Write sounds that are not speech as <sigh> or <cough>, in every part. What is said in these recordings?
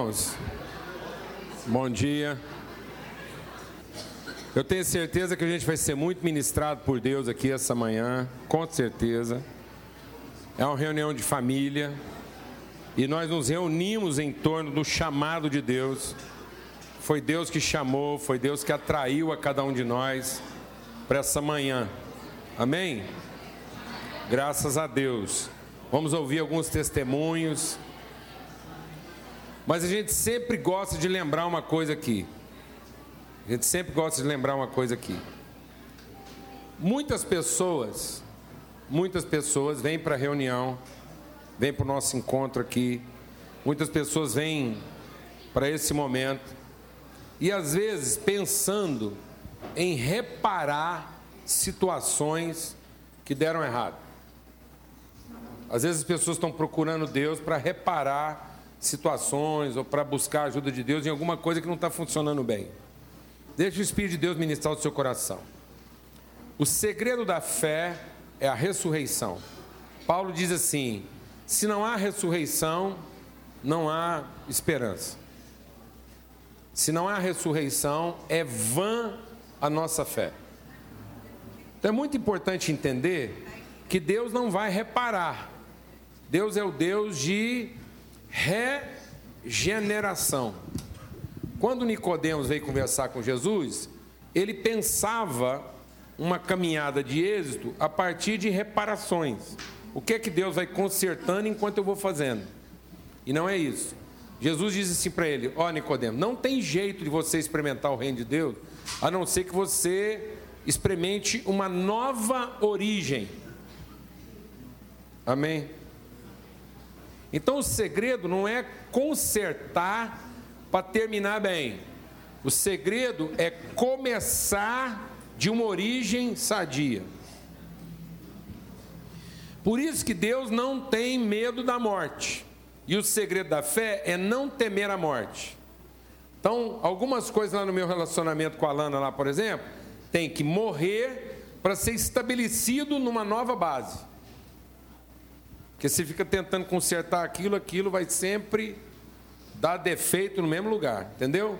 irmãos. Bom dia. Eu tenho certeza que a gente vai ser muito ministrado por Deus aqui essa manhã, com certeza. É uma reunião de família e nós nos reunimos em torno do chamado de Deus. Foi Deus que chamou, foi Deus que atraiu a cada um de nós para essa manhã. Amém? Graças a Deus. Vamos ouvir alguns testemunhos. Mas a gente sempre gosta de lembrar uma coisa aqui. A gente sempre gosta de lembrar uma coisa aqui. Muitas pessoas, muitas pessoas vêm para a reunião, vêm para o nosso encontro aqui. Muitas pessoas vêm para esse momento e às vezes pensando em reparar situações que deram errado. Às vezes as pessoas estão procurando Deus para reparar situações ou para buscar a ajuda de Deus em alguma coisa que não está funcionando bem. Deixe o Espírito de Deus ministrar o seu coração. O segredo da fé é a ressurreição. Paulo diz assim: se não há ressurreição, não há esperança. Se não há ressurreição, é vã a nossa fé. Então é muito importante entender que Deus não vai reparar. Deus é o Deus de regeneração. Quando Nicodemos veio conversar com Jesus, ele pensava uma caminhada de êxito a partir de reparações. O que é que Deus vai consertando enquanto eu vou fazendo? E não é isso. Jesus disse assim para ele: Ó oh, Nicodemo, não tem jeito de você experimentar o reino de Deus, a não ser que você experimente uma nova origem. Amém? Então o segredo não é consertar para terminar bem. O segredo é começar de uma origem sadia. Por isso que Deus não tem medo da morte. E o segredo da fé é não temer a morte. Então, algumas coisas lá no meu relacionamento com a Lana lá, por exemplo, tem que morrer para ser estabelecido numa nova base. Porque se fica tentando consertar aquilo, aquilo vai sempre dar defeito no mesmo lugar, entendeu?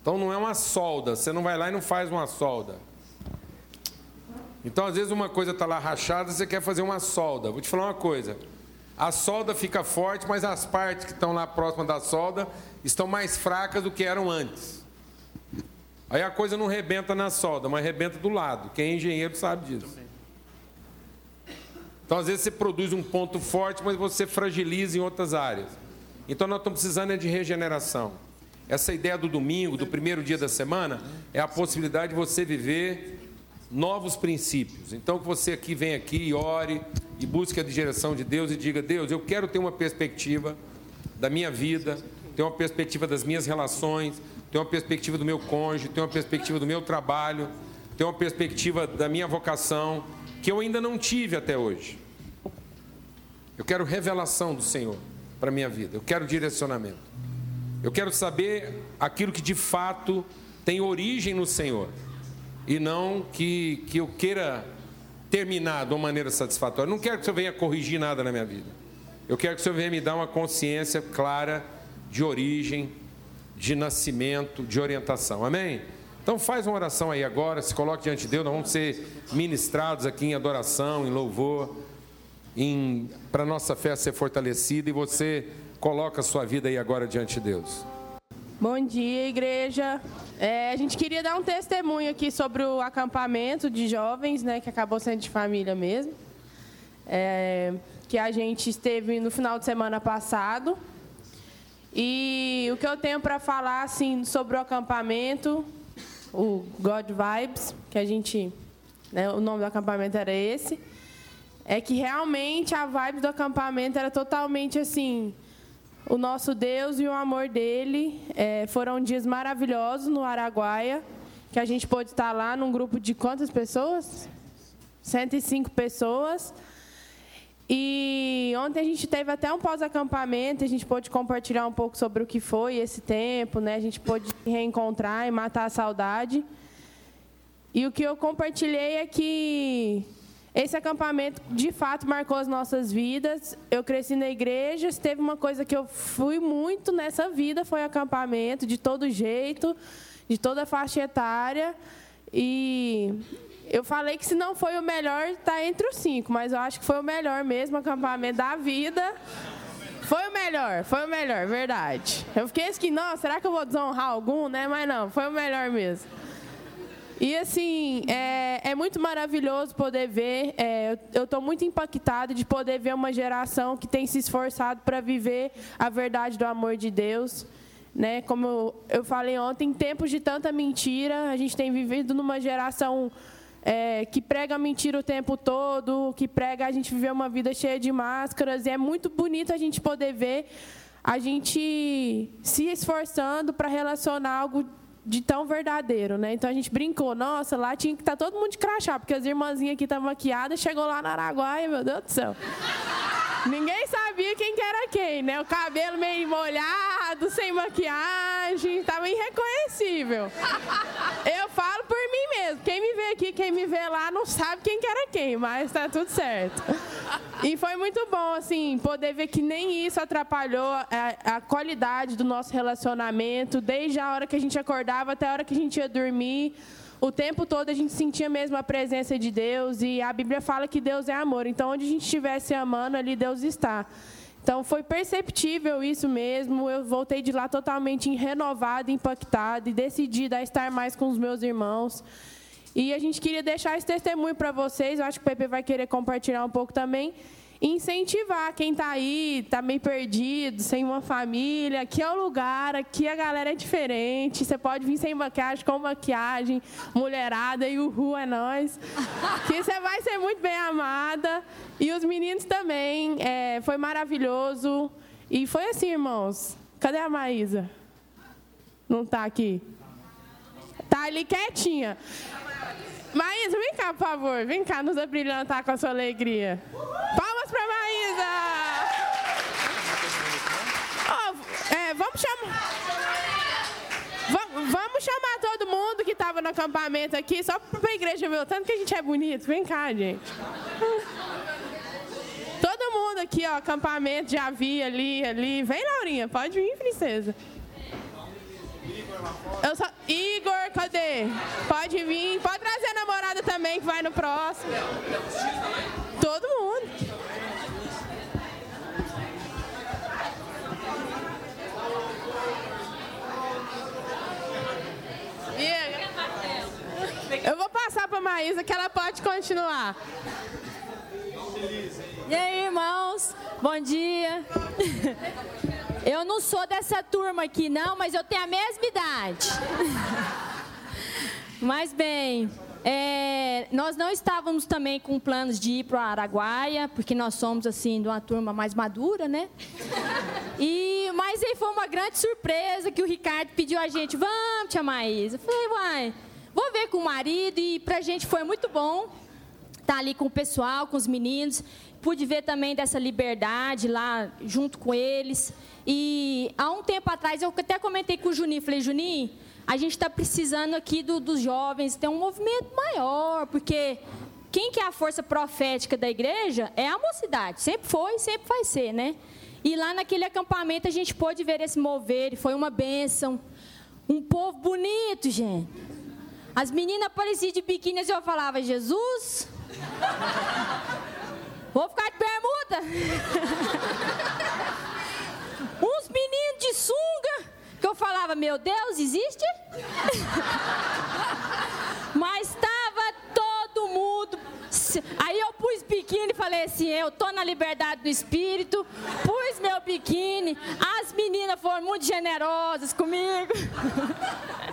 Então não é uma solda, você não vai lá e não faz uma solda. Então às vezes uma coisa está lá rachada, você quer fazer uma solda. Vou te falar uma coisa. A solda fica forte, mas as partes que estão lá próximas da solda estão mais fracas do que eram antes. Aí a coisa não rebenta na solda, mas rebenta do lado. Quem é engenheiro sabe disso. Então, às vezes, você produz um ponto forte, mas você fragiliza em outras áreas. Então, nós estamos precisando de regeneração. Essa ideia do domingo, do primeiro dia da semana, é a possibilidade de você viver novos princípios. Então, que você aqui venha aqui e ore e busque a direção de Deus e diga: Deus, eu quero ter uma perspectiva da minha vida, ter uma perspectiva das minhas relações, ter uma perspectiva do meu cônjuge, ter uma perspectiva do meu trabalho, ter uma perspectiva da minha vocação, que eu ainda não tive até hoje. Eu quero revelação do Senhor para a minha vida. Eu quero direcionamento. Eu quero saber aquilo que de fato tem origem no Senhor. E não que, que eu queira terminar de uma maneira satisfatória. Eu não quero que o Senhor venha corrigir nada na minha vida. Eu quero que o Senhor venha me dar uma consciência clara de origem, de nascimento, de orientação. Amém? Então faz uma oração aí agora, se coloque diante de Deus, nós vamos ser ministrados aqui em adoração, em louvor para a nossa fé ser fortalecida e você coloca a sua vida aí agora diante de Deus. Bom dia, igreja. É, a gente queria dar um testemunho aqui sobre o acampamento de jovens, né, que acabou sendo de família mesmo. É, que a gente esteve no final de semana passado. E o que eu tenho para falar assim sobre o acampamento, o God Vibes, que a gente, né, o nome do acampamento era esse é que realmente a vibe do acampamento era totalmente assim. O nosso Deus e o amor dele é, foram dias maravilhosos no Araguaia, que a gente pôde estar lá num grupo de quantas pessoas? 105 pessoas. E ontem a gente teve até um pós-acampamento, a gente pôde compartilhar um pouco sobre o que foi esse tempo, né? A gente pôde reencontrar e matar a saudade. E o que eu compartilhei é que esse acampamento de fato marcou as nossas vidas. Eu cresci na igreja, teve uma coisa que eu fui muito nessa vida foi acampamento de todo jeito, de toda faixa etária. E eu falei que se não foi o melhor, está entre os cinco, mas eu acho que foi o melhor mesmo acampamento da vida. Foi o melhor, foi o melhor, verdade. Eu fiquei assim, não, será que eu vou desonrar algum, né? Mas não, foi o melhor mesmo. E assim, é, é muito maravilhoso poder ver, é, eu estou muito impactada de poder ver uma geração que tem se esforçado para viver a verdade do amor de Deus. Né? Como eu, falei ontem, em tempos de tanta mentira, a gente tem vivido numa geração é, que prega mentira o tempo todo, que prega a gente viver uma vida cheia de máscaras. E é muito bonito a gente poder ver a gente se esforçando para relacionar algo de tão verdadeiro, né? Então a gente brincou, nossa, lá tinha que estar tá todo mundo de crachá, porque as irmãzinhas aqui estão maquiadas, chegou lá na Araguaia, meu Deus do céu. Ninguém sabia quem que era quem, né? O cabelo meio molhado, sem maquiagem, estava irreconhecível. Eu falo por mim mesmo. Quem me vê aqui, quem me vê lá, não sabe quem que era quem, mas está tudo certo. E foi muito bom, assim, poder ver que nem isso atrapalhou a, a qualidade do nosso relacionamento, desde a hora que a gente acordava até a hora que a gente ia dormir o tempo todo a gente sentia mesmo a presença de Deus e a Bíblia fala que Deus é amor. Então, onde a gente estiver se amando, ali Deus está. Então, foi perceptível isso mesmo. Eu voltei de lá totalmente renovada, impactada e decidida a estar mais com os meus irmãos. E a gente queria deixar esse testemunho para vocês. Eu acho que o Pepe vai querer compartilhar um pouco também incentivar quem está aí, está meio perdido, sem uma família. Aqui é o lugar, aqui a galera é diferente. Você pode vir sem maquiagem, com maquiagem, mulherada e o ru é nós. <laughs> Que você vai ser muito bem amada. E os meninos também. É, foi maravilhoso. E foi assim, irmãos. Cadê a Maísa? Não está aqui? Tá ali quietinha. Maísa, vem cá, por favor. Vem cá nos abrilhantar com a sua alegria. Palmas para Maísa! Oh, é, vamos chamar. Vamos chamar todo mundo que estava no acampamento aqui, só para a igreja ver o tanto que a gente é bonito. Vem cá, gente. Todo mundo aqui, ó, acampamento, já vi ali, ali. Vem, Laurinha, pode vir, princesa. Eu só... Igor, cadê? Pode vir. Pode trazer a namorada também, que vai no próximo. Todo mundo. Eu vou passar para Maísa que ela pode continuar. E aí, irmãos? Bom dia. Eu não sou dessa turma aqui, não, mas eu tenho a mesma idade. mas bem, é, nós não estávamos também com planos de ir para o Araguaia, porque nós somos assim de uma turma mais madura, né? E mas aí foi uma grande surpresa que o Ricardo pediu a gente, vamos, tia Maísa. Eu falei, uai, vou ver com o marido e para a gente foi muito bom estar tá ali com o pessoal, com os meninos. Pude ver também dessa liberdade lá junto com eles. E há um tempo atrás, eu até comentei com o Juninho, falei, Juninho, a gente está precisando aqui do, dos jovens ter um movimento maior, porque quem que é a força profética da igreja é a mocidade. Sempre foi, sempre vai ser, né? E lá naquele acampamento a gente pôde ver esse mover, e foi uma bênção. Um povo bonito, gente. As meninas apareciam de biquíni e eu falava, Jesus, vou ficar de bermuda. Uns meninos de sunga, que eu falava, meu Deus, existe? Mas estava todo mundo. Aí eu pus biquíni e falei assim: eu tô na liberdade do espírito, pus meu biquíni. As meninas foram muito generosas comigo. <laughs>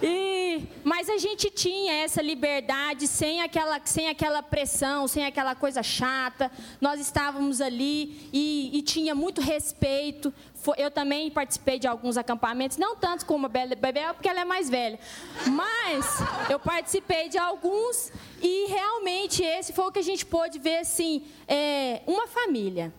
E, mas a gente tinha essa liberdade sem aquela, sem aquela pressão, sem aquela coisa chata. Nós estávamos ali e, e tinha muito respeito. Eu também participei de alguns acampamentos, não tanto como a Bebel, porque ela é mais velha. Mas eu participei de alguns e realmente esse foi o que a gente pôde ver assim, é, uma família.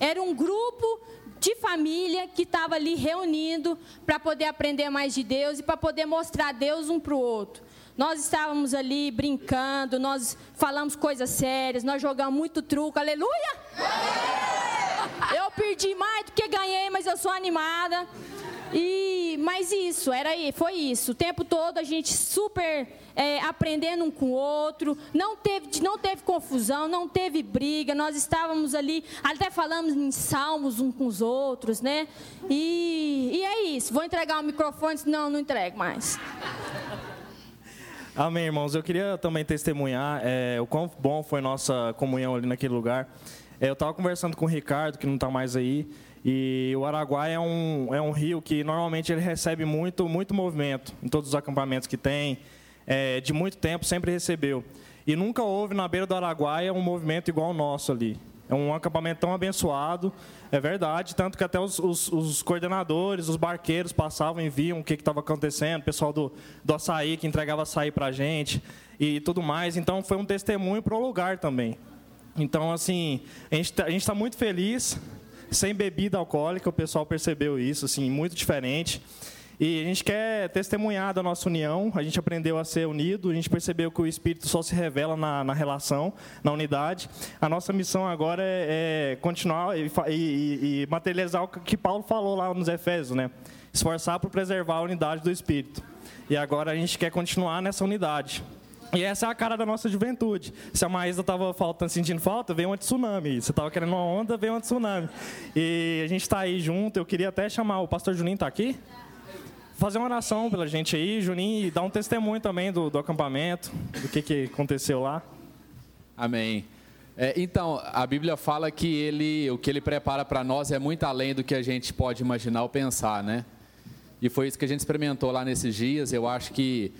Era um grupo de família que estava ali reunindo para poder aprender mais de Deus e para poder mostrar Deus um para o outro. Nós estávamos ali brincando, nós falamos coisas sérias, nós jogamos muito truco, aleluia! Eu perdi mais do que ganhei, mas eu sou animada. E, mas isso, era aí, foi isso. O tempo todo a gente super é, aprendendo um com o outro. Não teve, não teve confusão, não teve briga. Nós estávamos ali, até falamos em salmos uns com os outros, né? E, e é isso. Vou entregar o microfone, senão não entrego mais. Amém, irmãos. Eu queria também testemunhar é, o quão bom foi nossa comunhão ali naquele lugar. É, eu estava conversando com o Ricardo, que não está mais aí, e o Araguaia é um, é um rio que normalmente ele recebe muito, muito movimento em todos os acampamentos que tem. É, de muito tempo sempre recebeu. E nunca houve na beira do Araguaia um movimento igual ao nosso ali. É um acampamento tão abençoado, é verdade, tanto que até os, os, os coordenadores, os barqueiros passavam e viam o que estava acontecendo, o pessoal do, do açaí que entregava açaí para a gente e tudo mais. Então foi um testemunho para o lugar também. Então, assim, a gente está tá muito feliz sem bebida alcoólica, o pessoal percebeu isso, assim, muito diferente. E a gente quer testemunhar da nossa união, a gente aprendeu a ser unido, a gente percebeu que o Espírito só se revela na, na relação, na unidade. A nossa missão agora é, é continuar e, e, e, materializar o que Paulo falou lá nos Efésios, né? Esforçar por preservar a unidade do Espírito. E agora a gente quer continuar nessa unidade. E essa é a cara da nossa juventude. Se a Maísa estava faltando, sentindo falta, veio um tsunami. Se estava querendo uma onda, veio um tsunami. E a gente está aí junto. Eu queria até chamar o pastor Juninho, está aqui? Fazer uma oração pela gente aí, Juninho, e dar um testemunho também do, do acampamento, do que, que aconteceu lá. Amém. É, então, a Bíblia fala que ele, o que ele prepara para nós é muito além do que a gente pode imaginar ou pensar, né? E foi isso que a gente experimentou lá nesses dias. Eu acho que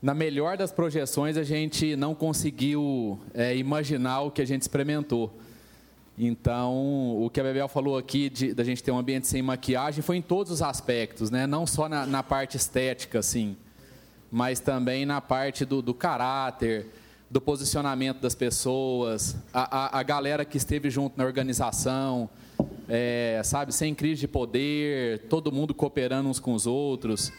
na melhor das projeções, a gente não conseguiu é, imaginar o que a gente experimentou. Então, o que a Bebel falou aqui de, da gente ter um ambiente sem maquiagem foi em todos os aspectos, né? não só na, na parte estética, assim, mas também na parte do, do caráter, do posicionamento das pessoas, a, a, a, galera que esteve junto na organização, é, sabe, sem crise de poder, todo mundo cooperando uns com os outros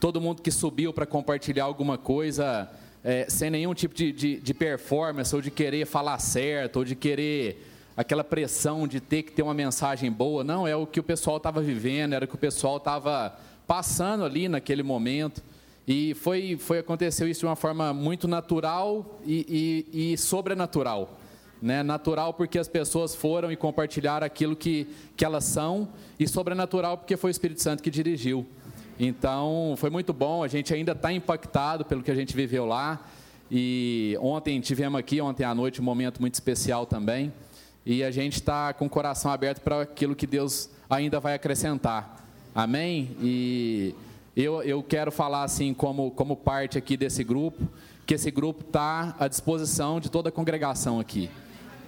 todo mundo que subiu para compartilhar alguma coisa é, sem nenhum tipo de, de, de, performance, ou de querer falar certo, ou de querer aquela pressão de ter que ter uma mensagem boa. Não, é o que o pessoal estava vivendo, era o que o pessoal estava passando ali naquele momento. E foi, foi aconteceu isso de uma forma muito natural e, e, e sobrenatural. Né? Natural porque as pessoas foram e compartilharam aquilo que, que elas são, e sobrenatural porque foi o Espírito Santo que dirigiu. Então, foi muito bom. A gente ainda está impactado pelo que a gente viveu lá. E ontem tivemos aqui, ontem à noite, um momento muito especial também. E a gente está com o coração aberto para aquilo que Deus ainda vai acrescentar. Amém? E eu, eu quero falar assim, como, como parte aqui desse grupo, que esse grupo está à disposição de toda a congregação aqui,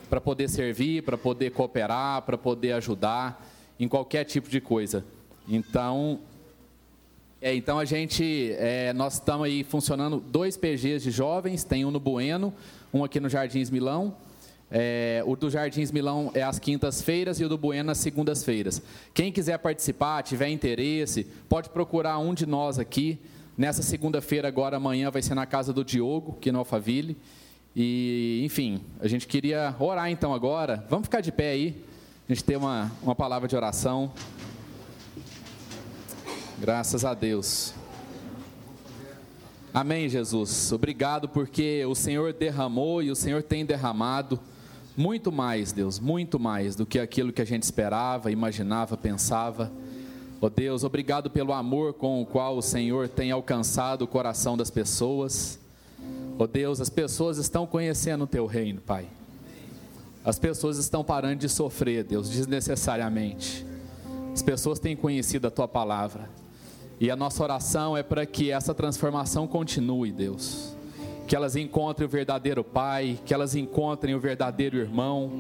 para poder servir, para poder cooperar, para poder ajudar em qualquer tipo de coisa. Então, é, então a gente, é, nós estamos aí funcionando dois PGs de jovens, tem um no Bueno, um aqui no Jardins Milão. É, o do Jardins Milão é às quintas-feiras e o do Bueno às segundas-feiras. Quem quiser participar, tiver interesse, pode procurar um de nós aqui. Nessa segunda-feira, agora amanhã, vai ser na casa do Diogo, aqui no Alphaville. E, enfim, a gente queria orar então agora. Vamos ficar de pé aí. A gente tem uma, uma palavra de oração. Graças a Deus. Amém, Jesus. Obrigado porque o Senhor derramou e o Senhor tem derramado muito mais, Deus, muito mais do que aquilo que a gente esperava, imaginava, pensava. Ó oh, Deus, obrigado pelo amor com o qual o Senhor tem alcançado o coração das pessoas. Ó oh, Deus, as pessoas estão conhecendo o teu reino, Pai. As pessoas estão parando de sofrer, Deus, desnecessariamente. As pessoas têm conhecido a tua palavra. E a nossa oração é para que essa transformação continue, Deus. Que elas encontrem o verdadeiro Pai, que elas encontrem o verdadeiro irmão,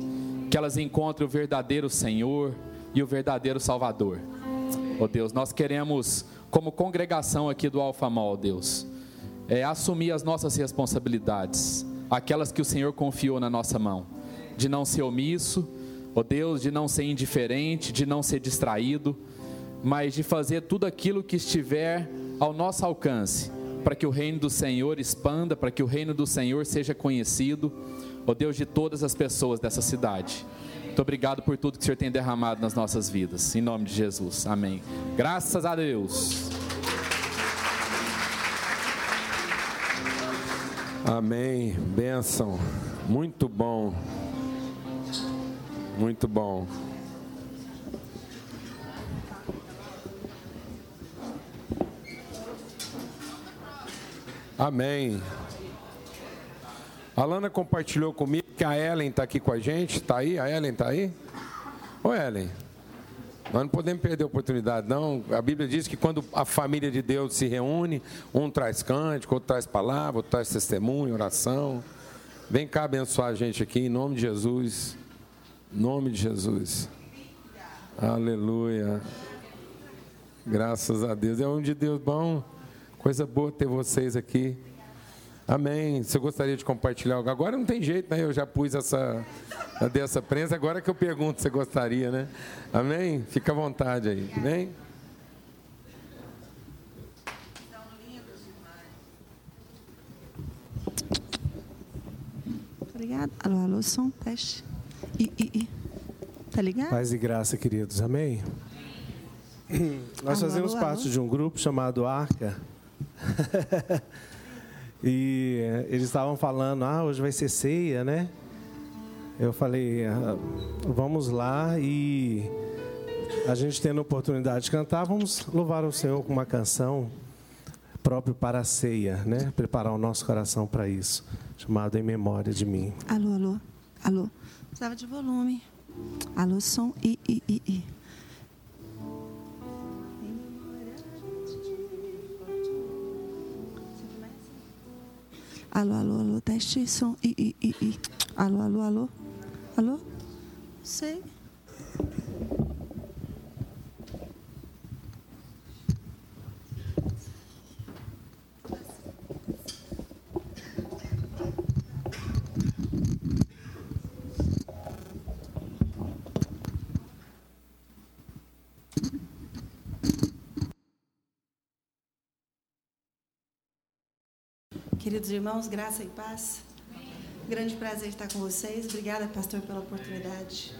que elas encontrem o verdadeiro Senhor e o verdadeiro Salvador. Ó oh Deus, nós queremos, como congregação aqui do Alfamol, Deus, é, assumir as nossas responsabilidades, aquelas que o Senhor confiou na nossa mão, de não ser omisso, ó oh Deus, de não ser indiferente, de não ser distraído, mas de fazer tudo aquilo que estiver ao nosso alcance para que o reino do Senhor expanda, para que o reino do Senhor seja conhecido, ó Deus de todas as pessoas dessa cidade. Muito obrigado por tudo que o Senhor tem derramado nas nossas vidas. Em nome de Jesus. Amém. Graças a Deus. Amém. Bênção. Muito bom. Muito bom. Amém. A Lana compartilhou comigo que a Ellen está aqui com a gente. Está aí? A Ellen está aí? Ô Ellen, nós não podemos perder a oportunidade, não. A Bíblia diz que quando a família de Deus se reúne, um traz cântico, outro traz palavra, outro traz testemunho, oração. Vem cá abençoar a gente aqui, em nome de Jesus. Em nome de Jesus. Aleluia. Graças a Deus. É um de Deus bom. Coisa boa ter vocês aqui. Amém. Você gostaria de compartilhar algo? Agora não tem jeito, né? Eu já pus essa, dessa prensa, agora que eu pergunto se você gostaria, né? Amém? Fica à vontade aí. Amém? Obrigada. Alô, alô, som, teste. I, I, I. Tá ligado? Paz e graça, queridos. Amém? Nós Alô, fazemos alô, parte alô. de um grupo chamado Arca. <laughs> e eh, eles estavam falando, ah, hoje vai ser ceia, né? Eu falei, ah, vamos lá e a gente tendo a oportunidade de cantar, vamos louvar o Senhor com uma canção própria para a ceia, né? Preparar o nosso coração para isso, chamado Em Memória de Mim. Alô, alô, alô. Precisava de volume. Alô, som. I, I, I, I. Alô, alô, alô, teste, som. I, I, I, I. Alô, alô, alô. Alô? Sei. Queridos irmãos, graça e paz. Grande prazer estar com vocês. Obrigada, pastor, pela oportunidade.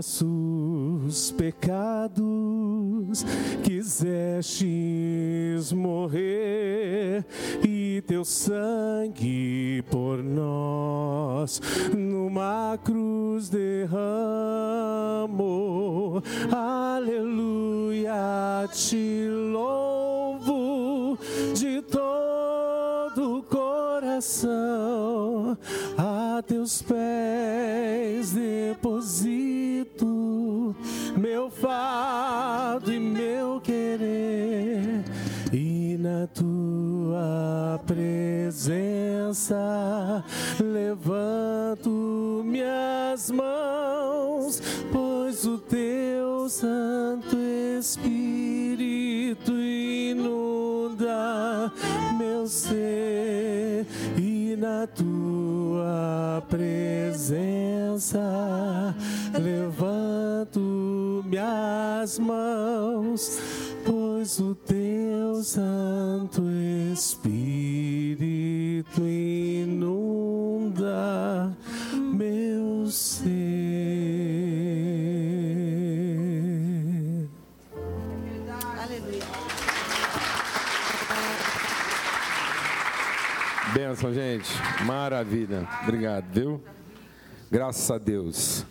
Nossos pecados quisestes morrer e teu sangue por nós numa cruz derramou. Aleluia, te louvo de todo o coração a teus pés deposito e meu querer. E na tua presença presença, levanto minhas mãos, pois o teu Santo Espírito inunda meu ser. E na tua presença levanto minhas mãos, pois o teu Santo Espírito inunda meu ser. Aleluia. Benção, gente. Maravilha. Obrigado, viu? Graças a Deus.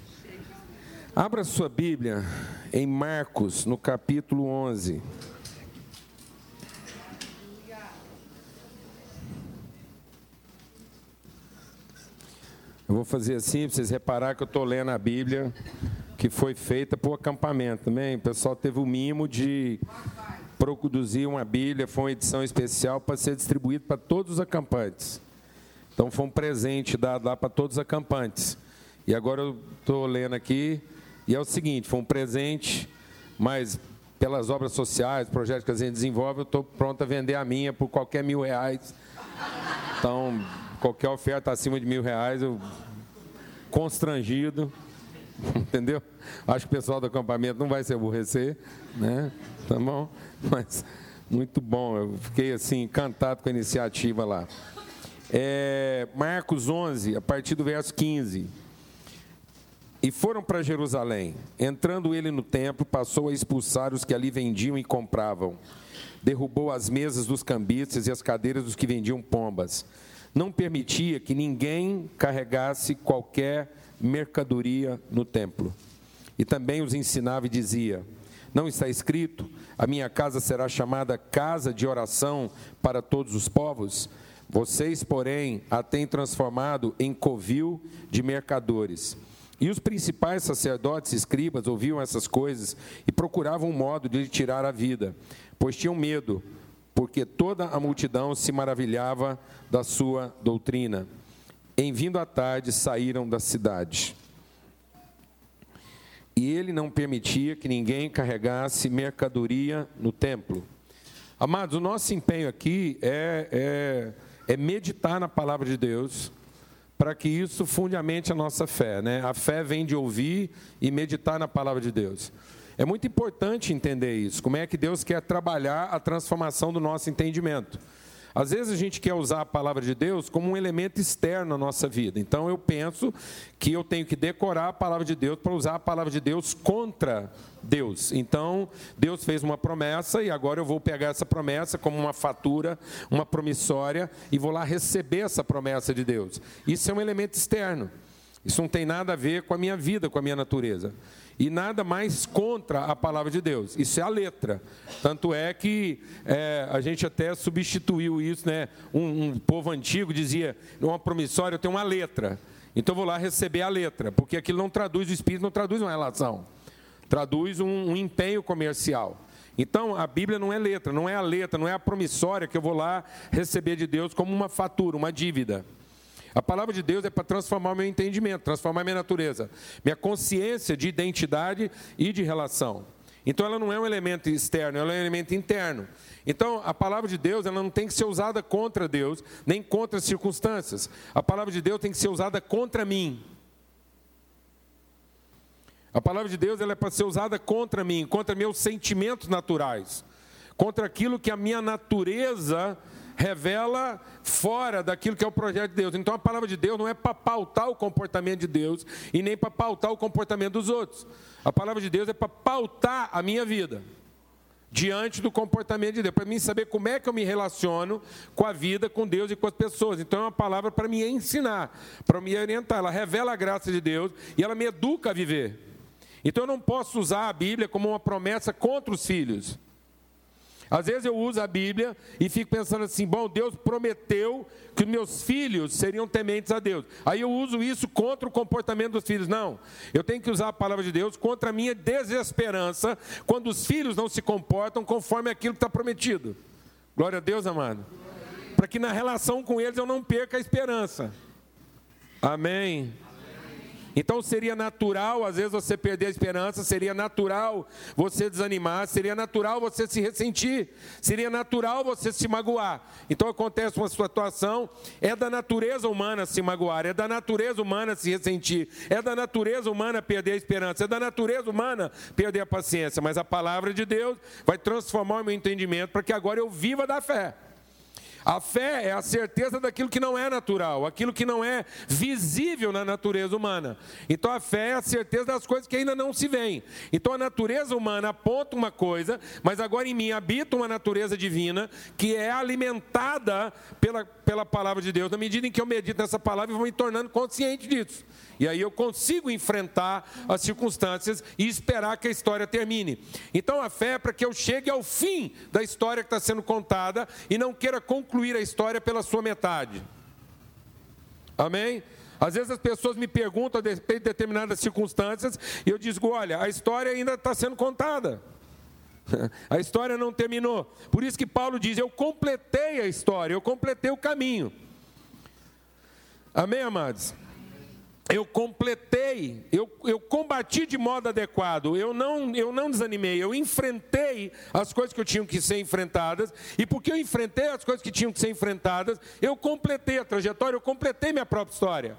Abra sua Bíblia em Marcos, no capítulo 11. Eu vou fazer assim para vocês reparar que eu estou lendo a Bíblia que foi feita para o acampamento também. O pessoal teve o mimo de produzir uma Bíblia, foi uma edição especial para ser distribuída para todos os acampantes. Então foi um presente dado lá para todos os acampantes. E agora eu estou lendo aqui, e é o seguinte, foi um presente, mas pelas obras sociais, projetos que a gente desenvolve, eu estou pronto a vender a minha por qualquer mil reais. Então, qualquer oferta acima de mil reais, eu constrangido, <laughs> entendeu? Acho que o pessoal do acampamento não vai se aborrecer, né? Tá bom? Mas muito bom, eu fiquei assim encantado com a iniciativa lá. É, Marcos 11, a partir do verso 15. E foram para Jerusalém. Entrando ele no templo, passou a expulsar os que ali vendiam e compravam. Derrubou as mesas dos cambistas e as cadeiras dos que vendiam pombas. Não permitia que ninguém carregasse qualquer mercadoria no templo. E também os ensinava e dizia: Não está escrito: A minha casa será chamada casa de oração para todos os povos? Vocês, porém, a têm transformado em covil de mercadores. E os principais sacerdotes e escribas ouviam essas coisas e procuravam um modo de lhe tirar a vida, pois tinham medo, porque toda a multidão se maravilhava da sua doutrina. Em vindo à tarde, saíram da cidade. E ele não permitia que ninguém carregasse mercadoria no templo. Amados, o nosso empenho aqui é, é, é meditar na palavra de Deus, para que isso fundamente a nossa fé. Né? A fé vem de ouvir e meditar na palavra de Deus. É muito importante entender isso, como é que Deus quer trabalhar a transformação do nosso entendimento. Às vezes a gente quer usar a palavra de Deus como um elemento externo à nossa vida. Então eu penso que eu tenho que decorar a palavra de Deus para usar a palavra de Deus contra Deus. Então Deus fez uma promessa e agora eu vou pegar essa promessa como uma fatura, uma promissória e vou lá receber essa promessa de Deus. Isso é um elemento externo. Isso não tem nada a ver com a minha vida, com a minha natureza. E nada mais contra a palavra de Deus. Isso é a letra. Tanto é que é, a gente até substituiu isso, né? Um, um povo antigo dizia, numa promissória tenho uma letra. Então vou lá receber a letra, porque aquilo não traduz o espírito, não traduz uma relação. Traduz um, um empenho comercial. Então, a Bíblia não é letra, não é a letra, não é a promissória que eu vou lá receber de Deus como uma fatura, uma dívida. A palavra de Deus é para transformar meu entendimento, transformar minha natureza, minha consciência de identidade e de relação. Então ela não é um elemento externo, ela é um elemento interno. Então a palavra de Deus ela não tem que ser usada contra Deus, nem contra as circunstâncias. A palavra de Deus tem que ser usada contra mim. A palavra de Deus ela é para ser usada contra mim, contra meus sentimentos naturais, contra aquilo que a minha natureza revela fora daquilo que é o projeto de Deus. Então a palavra de Deus não é para pautar o comportamento de Deus e nem para pautar o comportamento dos outros. A palavra de Deus é para pautar a minha vida diante do comportamento de Deus, para mim saber como é que eu me relaciono com a vida, com Deus e com as pessoas. Então é uma palavra para me ensinar, para me orientar. Ela revela a graça de Deus e ela me educa a viver. Então eu não posso usar a Bíblia como uma promessa contra os filhos. Às vezes eu uso a Bíblia e fico pensando assim: bom, Deus prometeu que meus filhos seriam tementes a Deus. Aí eu uso isso contra o comportamento dos filhos. Não, eu tenho que usar a palavra de Deus contra a minha desesperança quando os filhos não se comportam conforme aquilo que está prometido. Glória a Deus, amado. para que na relação com eles eu não perca a esperança. Amém. Então seria natural, às vezes, você perder a esperança, seria natural você desanimar, seria natural você se ressentir, seria natural você se magoar. Então acontece uma situação, é da natureza humana se magoar, é da natureza humana se ressentir, é da natureza humana perder a esperança, é da natureza humana perder a paciência, mas a palavra de Deus vai transformar o meu entendimento para que agora eu viva da fé. A fé é a certeza daquilo que não é natural, aquilo que não é visível na natureza humana. Então a fé é a certeza das coisas que ainda não se veem. Então a natureza humana aponta uma coisa, mas agora em mim habita uma natureza divina que é alimentada pela, pela palavra de Deus. Na medida em que eu medito nessa palavra, eu vou me tornando consciente disso. E aí eu consigo enfrentar as circunstâncias e esperar que a história termine. Então a fé é para que eu chegue ao fim da história que está sendo contada e não queira concluir a história pela sua metade. Amém? Às vezes as pessoas me perguntam a respeito de determinadas circunstâncias e eu digo: olha, a história ainda está sendo contada. <laughs> A história não terminou. Por isso que Paulo diz: eu completei a história, eu completei o caminho. Amém, amados? Eu completei, eu, eu combati de modo adequado, eu não, eu não desanimei, eu enfrentei as coisas que eu tinha que ser enfrentadas, e porque eu enfrentei as coisas que tinham que ser enfrentadas, eu completei a trajetória, eu completei minha própria história.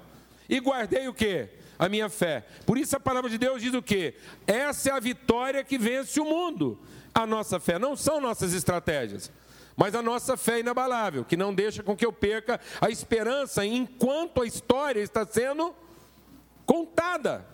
E guardei o quê? A minha fé. Por isso a palavra de Deus diz o quê? Essa é a vitória que vence o mundo. A nossa fé não são nossas estratégias mas a nossa fé inabalável, que não deixa com que eu perca a esperança enquanto a história está sendo contada.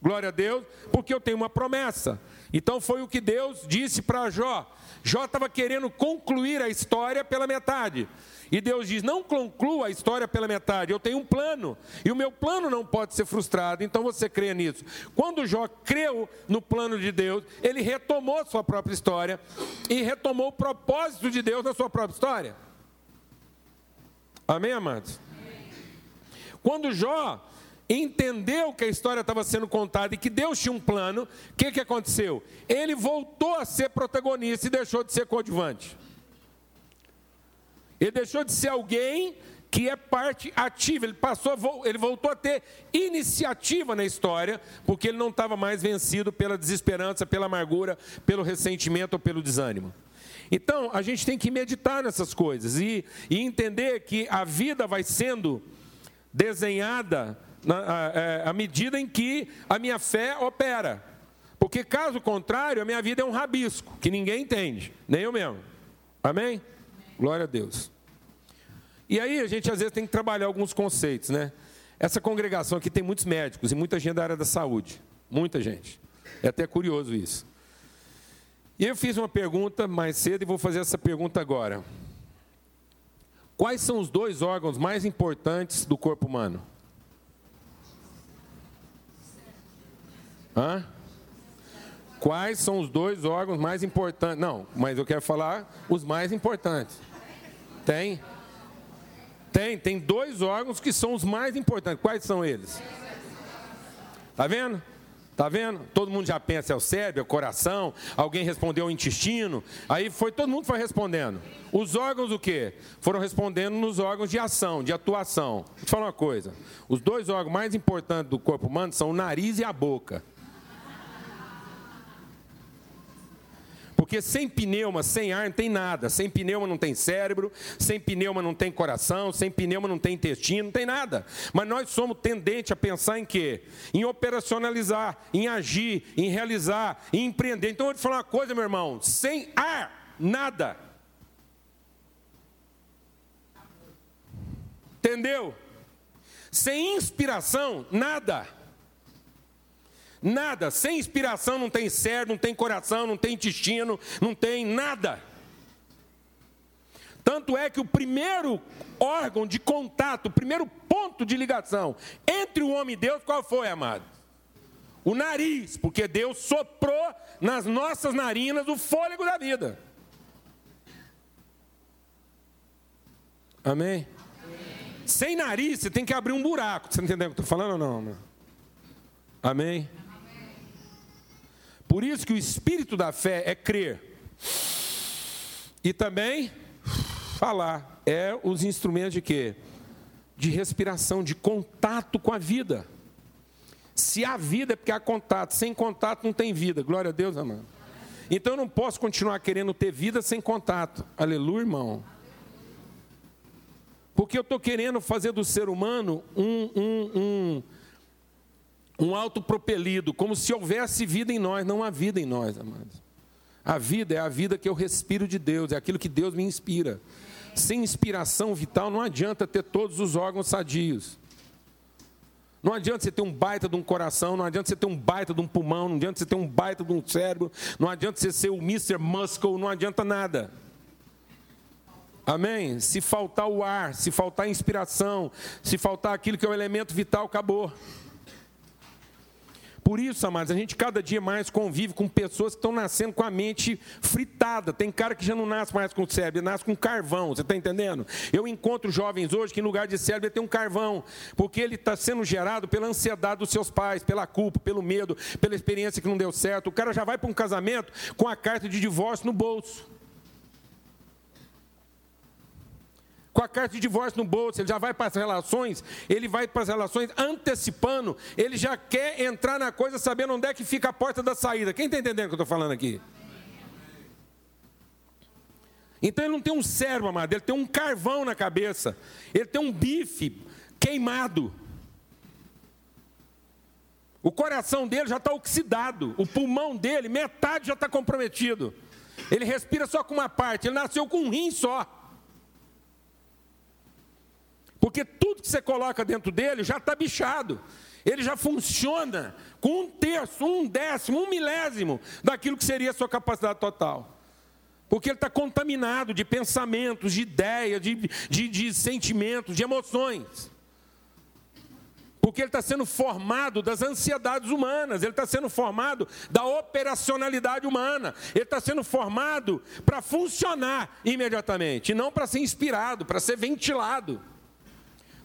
Glória a Deus, porque eu tenho uma promessa. Então foi o que Deus disse para Jó. Jó estava querendo concluir a história pela metade. E Deus diz: Não conclua a história pela metade, eu tenho um plano. E o meu plano não pode ser frustrado, então você crê nisso. Quando Jó creu no plano de Deus, ele retomou sua própria história e retomou o propósito de Deus na sua própria história. Amém, amados? Quando Jó entendeu que a história estava sendo contada e que Deus tinha um plano, o que, que aconteceu? Ele voltou a ser protagonista e deixou de ser coadjuvante. Ele deixou de ser alguém que é parte ativa. Ele passou, ele voltou a ter iniciativa na história, porque ele não estava mais vencido pela desesperança, pela amargura, pelo ressentimento ou pelo desânimo. Então, a gente tem que meditar nessas coisas e, e entender que a vida vai sendo desenhada à medida em que a minha fé opera. Porque caso contrário, a minha vida é um rabisco, que ninguém entende, nem eu mesmo. Amém? Glória a Deus. E aí a gente às vezes tem que trabalhar alguns conceitos, né? Essa congregação aqui tem muitos médicos e muita gente da área da saúde. Muita gente. É até curioso isso. E eu fiz uma pergunta mais cedo e vou fazer essa pergunta agora. Quais são os dois órgãos mais importantes do corpo humano? Hã? Quais são os dois órgãos mais importantes? Não, mas eu quero falar os mais importantes. Tem? Tem, tem dois órgãos que são os mais importantes. Quais são eles? Tá vendo? Tá vendo? Todo mundo já pensa é o cérebro, é o coração. Alguém respondeu o intestino. Aí foi todo mundo foi respondendo. Os órgãos o quê? Foram respondendo nos órgãos de ação, de atuação. Vou te falar uma coisa. Os dois órgãos mais importantes do corpo humano são o nariz e a boca. Porque sem pneuma, sem ar, não tem nada. Sem pneuma não tem cérebro, sem pneuma não tem coração, sem pneuma não tem intestino, não tem nada. Mas nós somos tendentes a pensar em quê? Em operacionalizar, em agir, em realizar, em empreender. Então eu vou te falar uma coisa, meu irmão: sem ar, nada. Entendeu? Sem inspiração, nada. Nada, sem inspiração não tem cérebro, não tem coração, não tem intestino, não tem nada. Tanto é que o primeiro órgão de contato, o primeiro ponto de ligação entre o homem e Deus, qual foi, amado? O nariz, porque Deus soprou nas nossas narinas o fôlego da vida. Amém? Amém. Sem nariz, você tem que abrir um buraco. Você entendeu o que eu estou falando ou não? Amém? Por isso que o espírito da fé é crer. E também falar. É os instrumentos de quê? De respiração, de contato com a vida. Se há vida é porque há contato. Sem contato não tem vida. Glória a Deus, amado. Então eu não posso continuar querendo ter vida sem contato. Aleluia, irmão. Porque eu estou querendo fazer do ser humano um, um, um, um autopropelido, como se houvesse vida em nós. Não há vida em nós, amados. A vida é a vida que eu respiro de Deus, é aquilo que Deus me inspira. Sem inspiração vital não adianta ter todos os órgãos sadios. Não adianta você ter um baita de um coração, não adianta você ter um baita de um pulmão, não adianta você ter um baita de um cérebro, não adianta você ser o Mr. Muscle, não adianta nada. Amém? Se faltar o ar, se faltar a inspiração, se faltar aquilo que é o elemento vital, acabou. Por isso, amados, a gente cada dia mais convive com pessoas que estão nascendo com a mente fritada. Tem cara que já não nasce mais com cérebro, nasce com carvão, você está entendendo? Eu encontro jovens hoje que, em lugar de cérebro, tem um carvão, porque ele está sendo gerado pela ansiedade dos seus pais, pela culpa, pelo medo, pela experiência que não deu certo. O cara já vai para um casamento com a carta de divórcio no bolso. Com a carta de divórcio no bolso, ele já vai para as relações, ele vai para as relações antecipando, ele já quer entrar na coisa sabendo onde é que fica a porta da saída. Quem está entendendo o que eu estou falando aqui? Então ele não tem um cérebro, amado, ele tem um carvão na cabeça, ele tem um bife queimado. O coração dele já está oxidado, o pulmão dele, metade já está comprometido. Ele respira só com uma parte, ele nasceu com um rim só. Porque tudo que você coloca dentro dele já está bichado. Ele já funciona com um terço, um décimo, um milésimo daquilo que seria a sua capacidade total. Porque ele está contaminado de pensamentos, de ideias, de, de, de sentimentos, de emoções. Porque ele está sendo formado das ansiedades humanas, ele está sendo formado da operacionalidade humana, ele está sendo formado para funcionar imediatamente, não para ser inspirado, para ser ventilado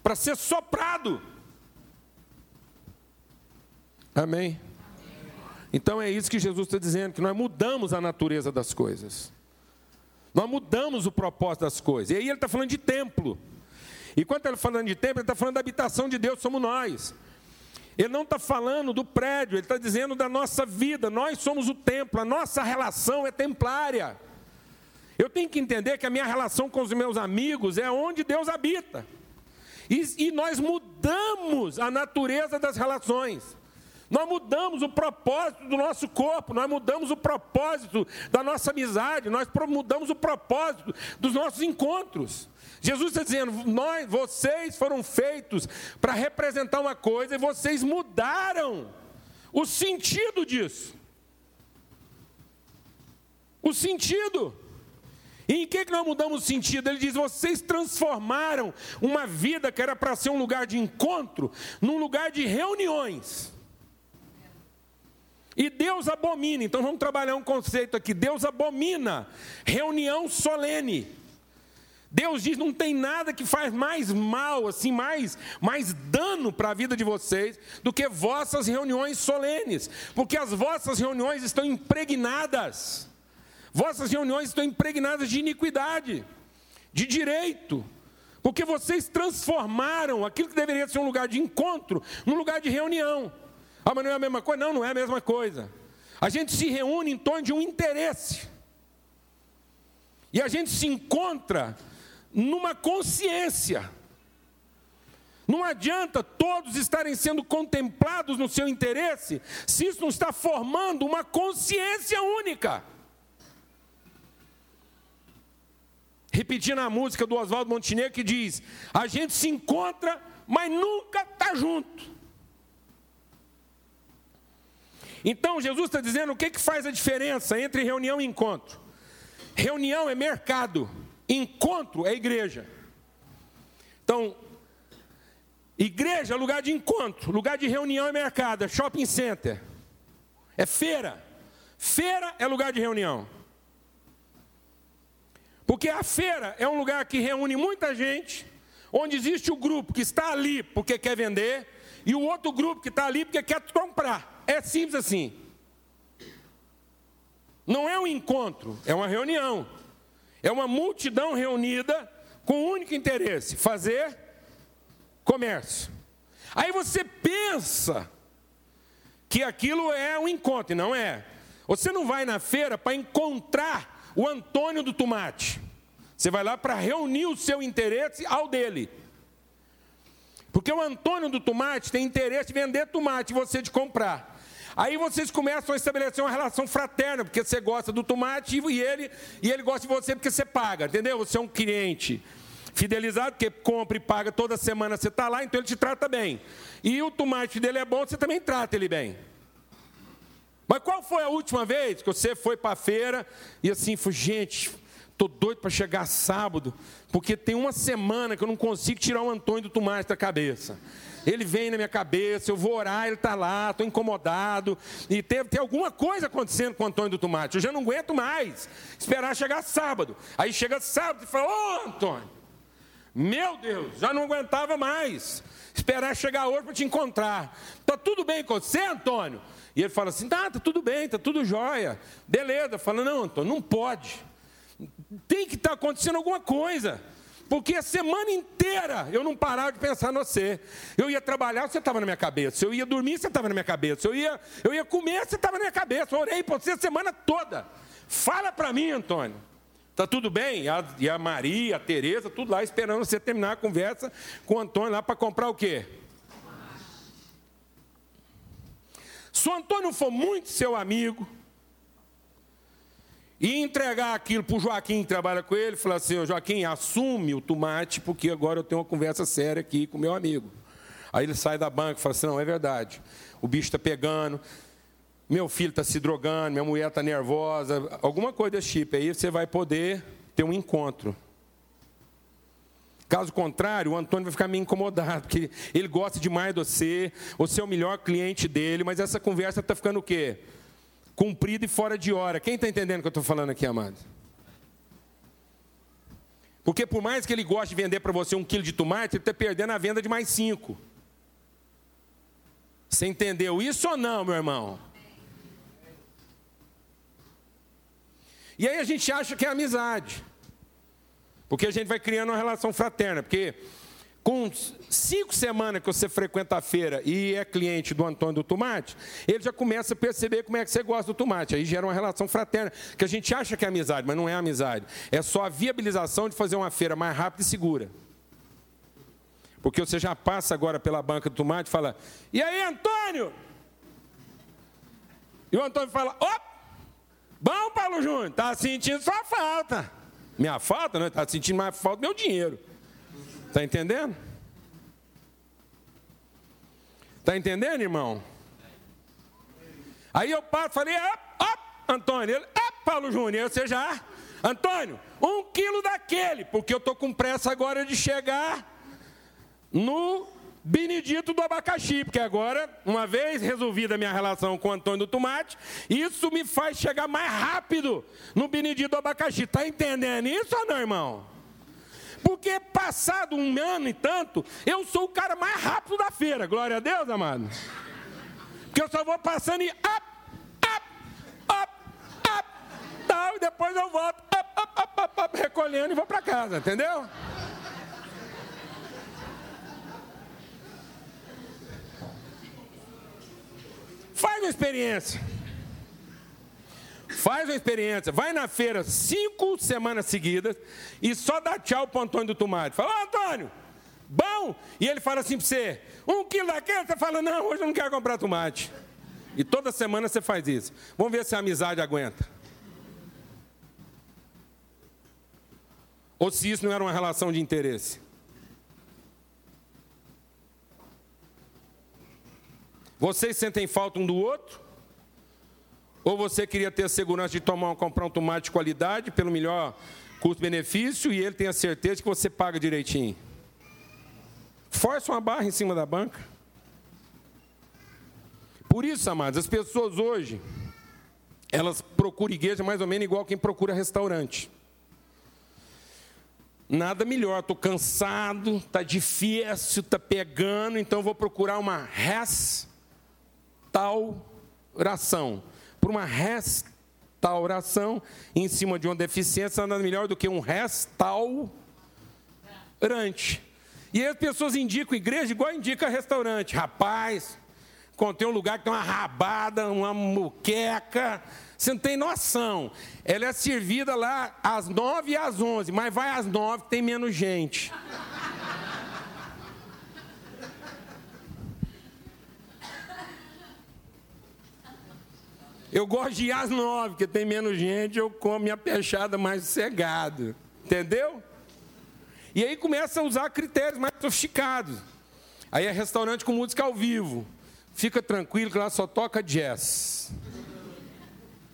para ser soprado. Amém? Então é isso que Jesus está dizendo, que nós mudamos a natureza das coisas. Nós mudamos o propósito das coisas. E aí ele está falando de templo. E quando ele está falando de templo, ele está falando da habitação de Deus, somos nós. Ele não está falando do prédio, ele está dizendo da nossa vida. Nós somos o templo, a nossa relação é templária. Eu tenho que entender que a minha relação com os meus amigos é onde Deus habita. E, e nós mudamos a natureza das relações. Nós mudamos o propósito do nosso corpo, nós mudamos o propósito da nossa amizade, nós mudamos o propósito dos nossos encontros. Jesus está dizendo: nós, vocês foram feitos para representar uma coisa e vocês mudaram o sentido disso. O sentido. E em que, que nós mudamos o sentido? Ele diz: vocês transformaram uma vida que era para ser um lugar de encontro, num lugar de reuniões. E Deus abomina, então vamos trabalhar um conceito aqui: Deus abomina reunião solene. Deus diz: não tem nada que faz mais mal, assim, mais, mais dano para a vida de vocês do que vossas reuniões solenes, porque as vossas reuniões estão impregnadas Vossas reuniões estão impregnadas de iniquidade, de direito, porque vocês transformaram aquilo que deveria ser um lugar de encontro num lugar de reunião. Ah, mas não é a mesma coisa? Não, não é a mesma coisa. A gente se reúne em torno de um interesse. E a gente se encontra numa consciência. Não adianta todos estarem sendo contemplados no seu interesse se isso não está formando uma consciência única. Repetindo a música do Oswaldo Montenegro que diz: A gente se encontra, mas nunca está junto. Então Jesus está dizendo o que, que faz a diferença entre reunião e encontro. Reunião é mercado, encontro é igreja. Então, igreja é lugar de encontro, lugar de reunião é mercado, é shopping center, é feira. Feira é lugar de reunião. Porque a feira é um lugar que reúne muita gente, onde existe o grupo que está ali porque quer vender, e o outro grupo que está ali porque quer comprar. É simples assim. Não é um encontro, é uma reunião. É uma multidão reunida com um único interesse: fazer comércio. Aí você pensa que aquilo é um encontro, e não é. Você não vai na feira para encontrar o Antônio do tomate. Você vai lá para reunir o seu interesse ao dele. Porque o Antônio do tomate tem interesse em vender tomate e você de comprar. Aí vocês começam a estabelecer uma relação fraterna, porque você gosta do tomate e ele, e ele gosta de você porque você paga, entendeu? Você é um cliente fidelizado, porque compra e paga toda semana você está lá, então ele te trata bem. E o tomate dele é bom, você também trata ele bem. Mas qual foi a última vez que você foi para a feira e assim, foi, gente, estou doido para chegar sábado, porque tem uma semana que eu não consigo tirar o Antônio do tomate da cabeça. Ele vem na minha cabeça, eu vou orar, ele está lá, estou incomodado. E tem, alguma coisa acontecendo com o Antônio do Tomate. Eu já não aguento mais esperar chegar sábado. Aí chega sábado e fala, ô oh, Antônio, meu Deus, já não aguentava mais esperar chegar hoje para te encontrar. Está tudo bem com você, Antônio? E ele fala assim: tá, tá tudo bem, tá tudo jóia. Beleza. Fala, não, Antônio, não pode. Tem que estar tá acontecendo alguma coisa. Porque a semana inteira eu não parava de pensar no você. Eu ia trabalhar, você estava na minha cabeça. Eu ia dormir, você estava na minha cabeça. Eu ia, eu ia comer, você estava na minha cabeça. Eu orei por você a semana toda. Fala para mim, Antônio. Tá tudo bem? A, e a Maria, a Tereza, tudo lá esperando você terminar a conversa com o Antônio lá para comprar o quê? Se o Antônio for muito seu amigo, e entregar aquilo para o Joaquim que trabalha com ele, falar assim, Joaquim, assume o tomate, porque agora eu tenho uma conversa séria aqui com meu amigo. Aí ele sai da banca e fala assim, não, é verdade, o bicho está pegando, meu filho está se drogando, minha mulher está nervosa, alguma coisa desse tipo. Aí você vai poder ter um encontro. Caso contrário, o Antônio vai ficar meio incomodado, porque ele gosta demais de você, você é o melhor cliente dele, mas essa conversa está ficando o quê? cumprido e fora de hora. Quem está entendendo o que eu estou falando aqui, amado? Porque por mais que ele goste de vender para você um quilo de tomate, ele está perdendo a venda de mais cinco. Você entendeu isso ou não, meu irmão? E aí a gente acha que é amizade. Porque a gente vai criando uma relação fraterna. Porque com cinco semanas que você frequenta a feira e é cliente do Antônio do Tomate, ele já começa a perceber como é que você gosta do tomate. Aí gera uma relação fraterna, que a gente acha que é amizade, mas não é amizade. É só a viabilização de fazer uma feira mais rápida e segura. Porque você já passa agora pela banca do tomate e fala: E aí, Antônio? E o Antônio fala: Ó, bom, Paulo Júnior, tá sentindo sua falta. Minha falta, não? Está sentindo mais falta do meu dinheiro. Está entendendo? Está entendendo, irmão? Aí eu passo, falei, op, op, Antônio, ele, op, Paulo Júnior, você já, Antônio, um quilo daquele, porque eu estou com pressa agora de chegar no Benedito do abacaxi, porque agora, uma vez resolvida a minha relação com o Antônio do Tomate, isso me faz chegar mais rápido no Benedito do abacaxi. Está entendendo isso ou não, irmão? Porque passado um ano e tanto, eu sou o cara mais rápido da feira. Glória a Deus, amado. Porque eu só vou passando e up, up, up, up, tal, e depois eu volto up, up, up, up, up recolhendo e vou para casa, entendeu? Faz uma experiência. Faz uma experiência, vai na feira cinco semanas seguidas e só dá tchau para o Antônio do Tomate. Fala, ô Antônio, bom? E ele fala assim para você, um quilo daquele, você fala, não, hoje eu não quero comprar tomate. E toda semana você faz isso. Vamos ver se a amizade aguenta. Ou se isso não era uma relação de interesse. Vocês sentem falta um do outro? Ou você queria ter a segurança de tomar, comprar um tomate de qualidade pelo melhor custo-benefício e ele tem a certeza que você paga direitinho? Força uma barra em cima da banca. Por isso, amados, as pessoas hoje, elas procuram igreja mais ou menos igual quem procura restaurante. Nada melhor, estou cansado, está difícil, está pegando, então vou procurar uma restauração por uma restauração em cima de uma deficiência nada melhor do que um restaurante. E aí as pessoas indicam igreja igual indica restaurante. Rapaz, contém um lugar que tem uma rabada, uma muqueca. Você não tem noção. Ela é servida lá às nove e às onze, mas vai às nove tem menos gente. Eu gosto de ir às nove, porque tem menos gente, eu como minha peixada mais sossegado. Entendeu? E aí começa a usar critérios mais sofisticados. Aí é restaurante com música ao vivo. Fica tranquilo que lá só toca jazz.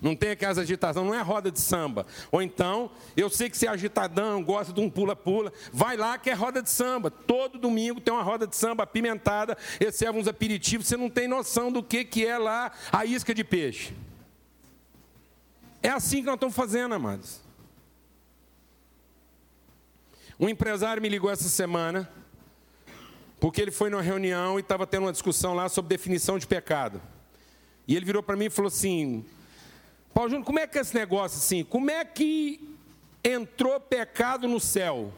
Não tem aquelas agitação, não é roda de samba. Ou então, eu sei que você é agitadão, gosta de um pula-pula, vai lá que é roda de samba. Todo domingo tem uma roda de samba apimentada, recebe uns aperitivos, você não tem noção do que, que é lá a isca de peixe. É assim que nós estamos fazendo, amados. Um empresário me ligou essa semana, porque ele foi numa reunião e estava tendo uma discussão lá sobre definição de pecado. E ele virou para mim e falou assim: Paulo Júnior, como é que é esse negócio assim? Como é que entrou pecado no céu?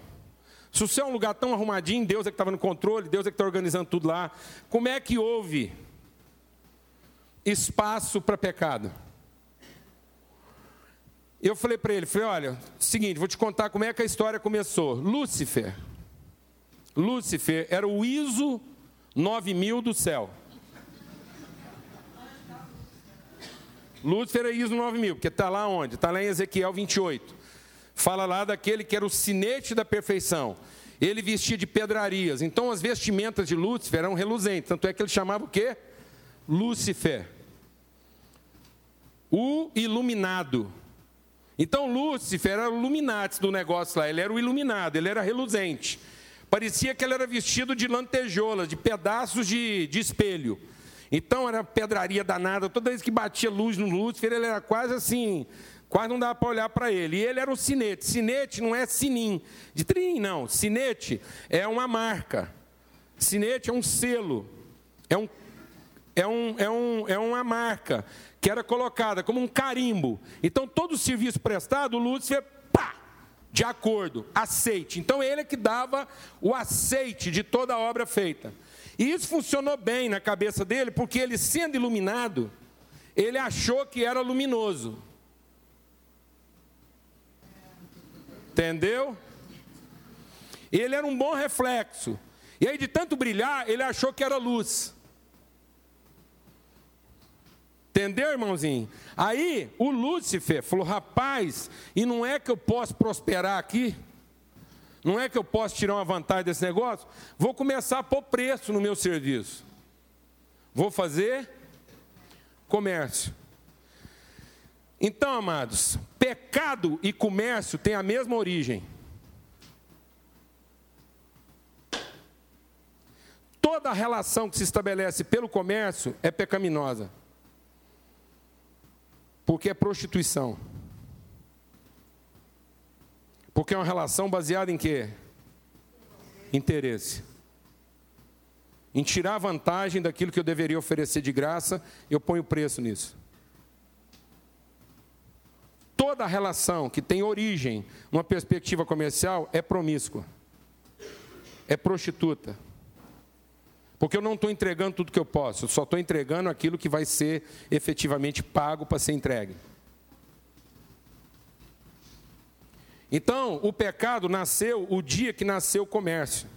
Se o céu é um lugar tão arrumadinho, Deus é que estava no controle, Deus é que está organizando tudo lá. Como é que houve espaço para pecado? Eu falei para ele, falei, olha, seguinte, vou te contar como é que a história começou. Lúcifer, Lúcifer era o ISO 9000 do céu. Lúcifer era ISO 9000, porque está lá onde? Está lá em Ezequiel 28. Fala lá daquele que era o sinete da perfeição. Ele vestia de pedrarias. Então as vestimentas de Lúcifer eram reluzentes. Tanto é que ele chamava o quê? Lúcifer. O iluminado. Então Lúcifer era o Illuminati do negócio lá, ele era o iluminado, ele era reluzente. Parecia que ele era vestido de lantejoulas, de pedaços de, de espelho. Então era pedraria danada, toda vez que batia luz no Lúcifer, ele era quase assim, quase não dava para olhar para ele. E ele era o sinete. Sinete não é sinim, de trim, não. Sinete é uma marca. Sinete é um selo, é, um, é, um, é, um, é uma marca que era colocada como um carimbo. Então, todo o serviço prestado, o Lúcifer, de acordo, aceite. Então, ele é que dava o aceite de toda a obra feita. E isso funcionou bem na cabeça dele, porque ele, sendo iluminado, ele achou que era luminoso. Entendeu? Ele era um bom reflexo. E aí, de tanto brilhar, ele achou que era luz. Entendeu, irmãozinho? Aí o Lúcifer falou: rapaz, e não é que eu posso prosperar aqui? Não é que eu posso tirar uma vantagem desse negócio? Vou começar a pôr preço no meu serviço. Vou fazer comércio. Então, amados, pecado e comércio têm a mesma origem. Toda relação que se estabelece pelo comércio é pecaminosa. Porque é prostituição. Porque é uma relação baseada em quê? Interesse. Em tirar vantagem daquilo que eu deveria oferecer de graça, eu ponho preço nisso. Toda relação que tem origem numa perspectiva comercial é promíscua, é prostituta. Porque eu não estou entregando tudo que eu posso, eu só estou entregando aquilo que vai ser efetivamente pago para ser entregue. Então, o pecado nasceu o dia que nasceu o comércio.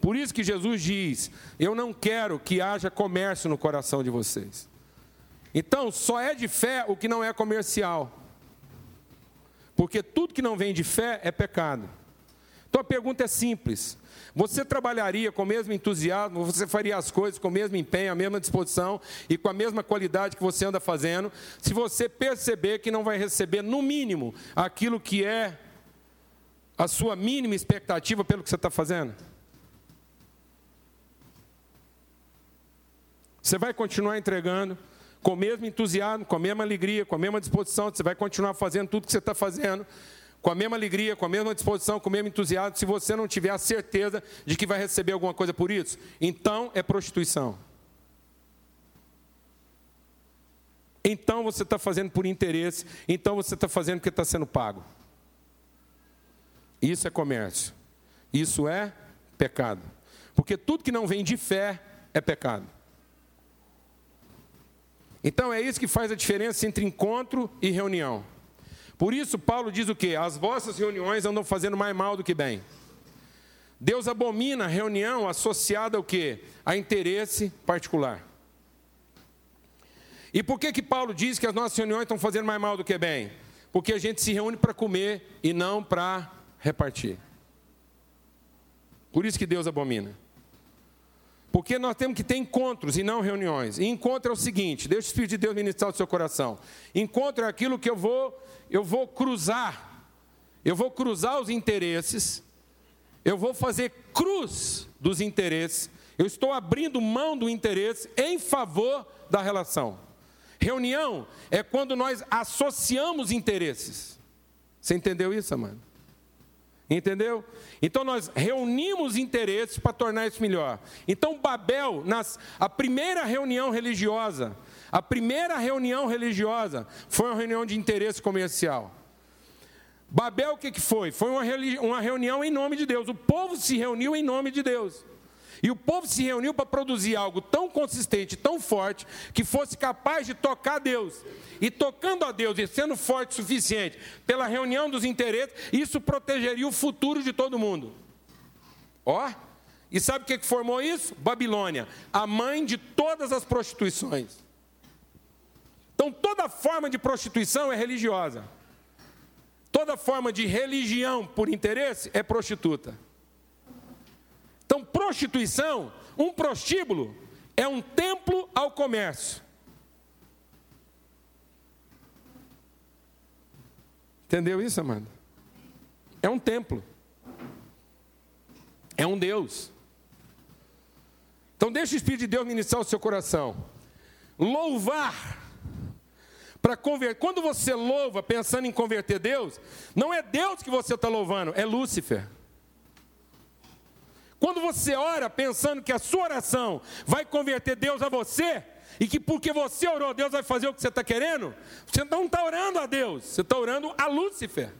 Por isso que Jesus diz: Eu não quero que haja comércio no coração de vocês. Então, só é de fé o que não é comercial. Porque tudo que não vem de fé é pecado. Então a pergunta é simples: você trabalharia com o mesmo entusiasmo, você faria as coisas com o mesmo empenho, a mesma disposição e com a mesma qualidade que você anda fazendo, se você perceber que não vai receber, no mínimo, aquilo que é a sua mínima expectativa pelo que você está fazendo? Você vai continuar entregando com o mesmo entusiasmo, com a mesma alegria, com a mesma disposição, você vai continuar fazendo tudo que você está fazendo, com a mesma alegria, com a mesma disposição, com o mesmo entusiasmo, se você não tiver a certeza de que vai receber alguma coisa por isso, então é prostituição. então você está fazendo por interesse, então você está fazendo porque está sendo pago. Isso é comércio. Isso é pecado. Porque tudo que não vem de fé é pecado. Então é isso que faz a diferença entre encontro e reunião. Por isso, Paulo diz o quê? As vossas reuniões andam fazendo mais mal do que bem. Deus abomina a reunião associada ao quê? A interesse particular. E por que que Paulo diz que as nossas reuniões estão fazendo mais mal do que bem? Porque a gente se reúne para comer e não para repartir. Por isso que Deus abomina. Porque nós temos que ter encontros e não reuniões. E encontro é o seguinte: deixa o Espírito de Deus ministrar o seu coração. Encontro é aquilo que eu vou, eu vou cruzar. Eu vou cruzar os interesses. Eu vou fazer cruz dos interesses. Eu estou abrindo mão do interesse em favor da relação. Reunião é quando nós associamos interesses. Você entendeu isso, amado? Entendeu? Então nós reunimos interesses para tornar isso melhor. Então Babel, nas, a primeira reunião religiosa, a primeira reunião religiosa foi uma reunião de interesse comercial. Babel o que, que foi? Foi uma, uma reunião em nome de Deus. O povo se reuniu em nome de Deus. E o povo se reuniu para produzir algo tão consistente, tão forte, que fosse capaz de tocar a Deus. E tocando a Deus e sendo forte o suficiente pela reunião dos interesses, isso protegeria o futuro de todo mundo. Ó, e sabe o que formou isso? Babilônia, a mãe de todas as prostituições. Então, toda forma de prostituição é religiosa. Toda forma de religião por interesse é prostituta. Então, prostituição, um prostíbulo, é um templo ao comércio. Entendeu isso, amado? É um templo. É um Deus. Então deixa o Espírito de Deus ministrar o seu coração. Louvar. Para converter. Quando você louva pensando em converter Deus, não é Deus que você está louvando, é Lúcifer. Quando você ora pensando que a sua oração vai converter Deus a você, e que porque você orou, Deus vai fazer o que você está querendo, você não está orando a Deus, você está orando a Lúcifer.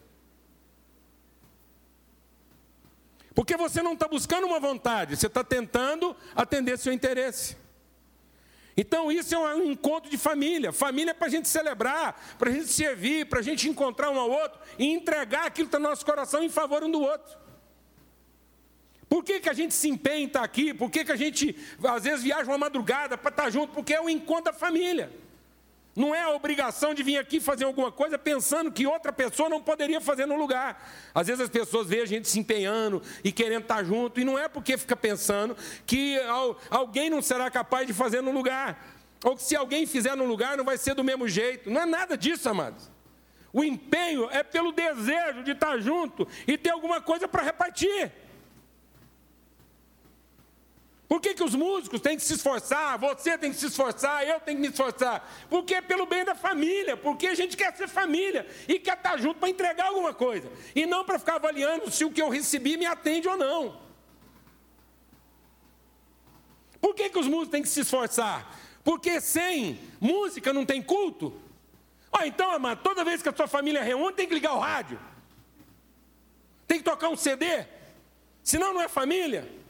Porque você não está buscando uma vontade, você está tentando atender seu interesse. Então, isso é um encontro de família. Família é para a gente celebrar, para a gente servir, para a gente encontrar um ao outro e entregar aquilo que está no nosso coração em favor um do outro. Por que, que a gente se empenha em estar aqui? Por que, que a gente, às vezes, viaja uma madrugada para estar junto? Porque é o encontro da família. Não é a obrigação de vir aqui fazer alguma coisa pensando que outra pessoa não poderia fazer no lugar. Às vezes as pessoas veem a gente se empenhando e querendo estar junto, e não é porque fica pensando que alguém não será capaz de fazer no lugar. Ou que se alguém fizer no lugar não vai ser do mesmo jeito. Não é nada disso, amados. O empenho é pelo desejo de estar junto e ter alguma coisa para repartir. Por que, que os músicos têm que se esforçar? Você tem que se esforçar, eu tenho que me esforçar. Porque é pelo bem da família, porque a gente quer ser família e quer estar junto para entregar alguma coisa. E não para ficar avaliando se o que eu recebi me atende ou não. Por que, que os músicos têm que se esforçar? Porque sem música não tem culto? Ah, então, amado, toda vez que a sua família reúne, tem que ligar o rádio. Tem que tocar um CD. Senão não é família.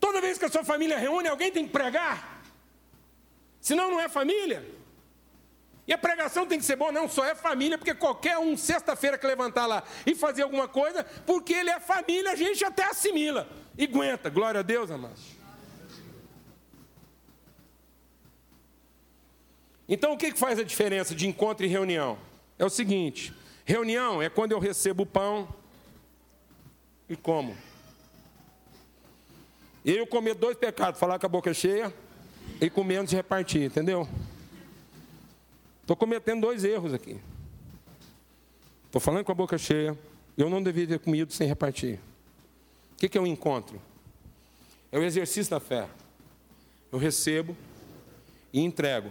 Toda vez que a sua família reúne, alguém tem que pregar. Senão não é família. E a pregação tem que ser boa, não só é família, porque qualquer um, sexta-feira, que levantar lá e fazer alguma coisa, porque ele é família, a gente até assimila e aguenta. Glória a Deus, amados. Então, o que faz a diferença de encontro e reunião? É o seguinte: reunião é quando eu recebo o pão e como. Eu comer dois pecados, falar com a boca cheia e com menos repartir, entendeu? Estou cometendo dois erros aqui. Estou falando com a boca cheia, eu não devia ter comido sem repartir. O que, que é um encontro? É o exercício da fé. Eu recebo e entrego.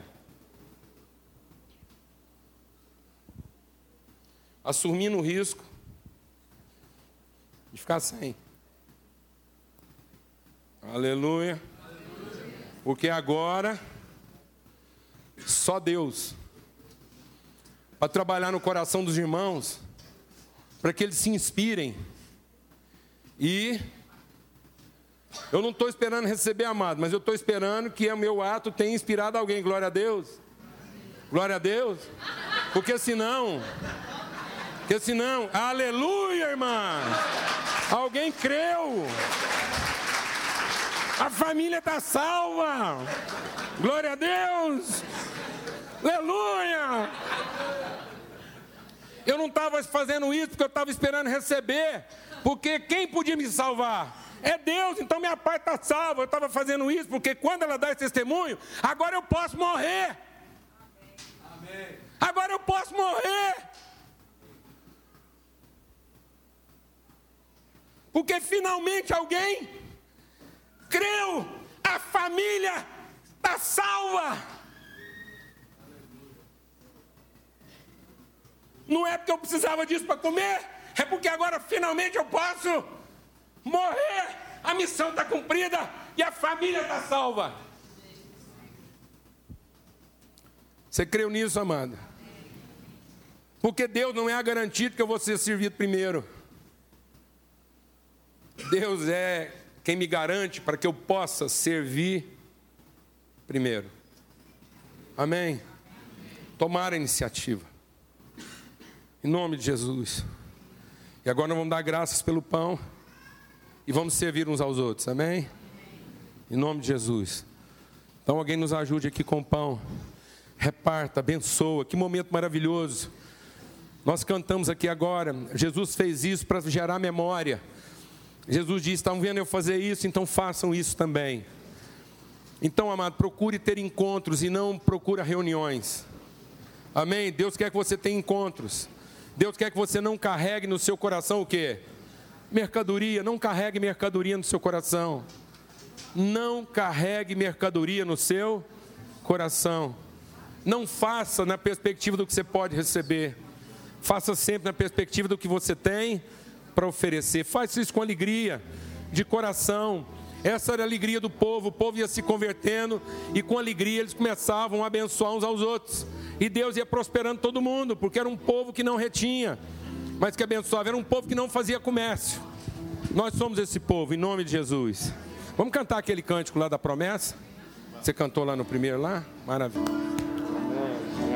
Assumindo o risco de ficar sem. Aleluia. Porque agora Só Deus. Para trabalhar no coração dos irmãos, para que eles se inspirem. E eu não estou esperando receber amado, mas eu estou esperando que o meu ato tenha inspirado alguém. Glória a Deus. Glória a Deus. Porque senão, porque senão, aleluia, irmã. Alguém creu. A família está salva. Glória a Deus. Aleluia. Eu não estava fazendo isso porque eu estava esperando receber. Porque quem podia me salvar? É Deus, então minha parte está salva. Eu estava fazendo isso porque quando ela dá esse testemunho, agora eu posso morrer. Amém. Agora eu posso morrer. Porque finalmente alguém creu, a família está salva. Não é porque eu precisava disso para comer, é porque agora finalmente eu posso morrer. A missão está cumprida e a família está salva. Você creu nisso, amada? Porque Deus não é a garantia que eu vou ser servido primeiro. Deus é quem me garante para que eu possa servir primeiro. Amém? Tomar a iniciativa. Em nome de Jesus. E agora nós vamos dar graças pelo pão e vamos servir uns aos outros. Amém? Em nome de Jesus. Então alguém nos ajude aqui com o pão. Reparta, abençoa. Que momento maravilhoso. Nós cantamos aqui agora. Jesus fez isso para gerar memória. Jesus disse: estão vendo eu fazer isso, então façam isso também. Então, amado, procure ter encontros e não procure reuniões. Amém? Deus quer que você tenha encontros. Deus quer que você não carregue no seu coração o quê? Mercadoria, não carregue mercadoria no seu coração. Não carregue mercadoria no seu coração. Não faça na perspectiva do que você pode receber. Faça sempre na perspectiva do que você tem para oferecer. Faça isso com alegria, de coração. Essa era a alegria do povo. O povo ia se convertendo e com alegria eles começavam a abençoar uns aos outros. E Deus ia prosperando todo mundo, porque era um povo que não retinha, mas que abençoava. Era um povo que não fazia comércio. Nós somos esse povo, em nome de Jesus. Vamos cantar aquele cântico lá da promessa? Você cantou lá no primeiro lá? Maravilha.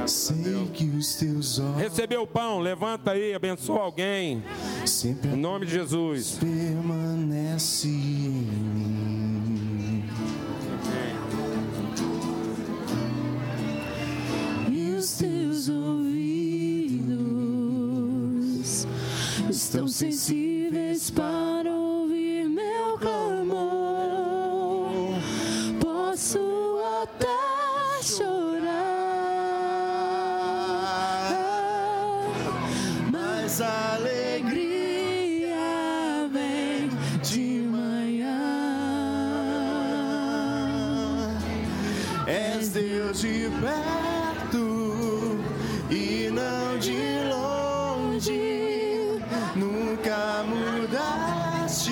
Sei que os teus olhos Recebeu o pão, levanta aí, abençoa alguém. sempre Em nome de Jesus. permanece em mim. E os teus ouvidos estão sensíveis para ouvir meu clamor. Posso até És Deus de perto e não de longe. Nunca mudaste,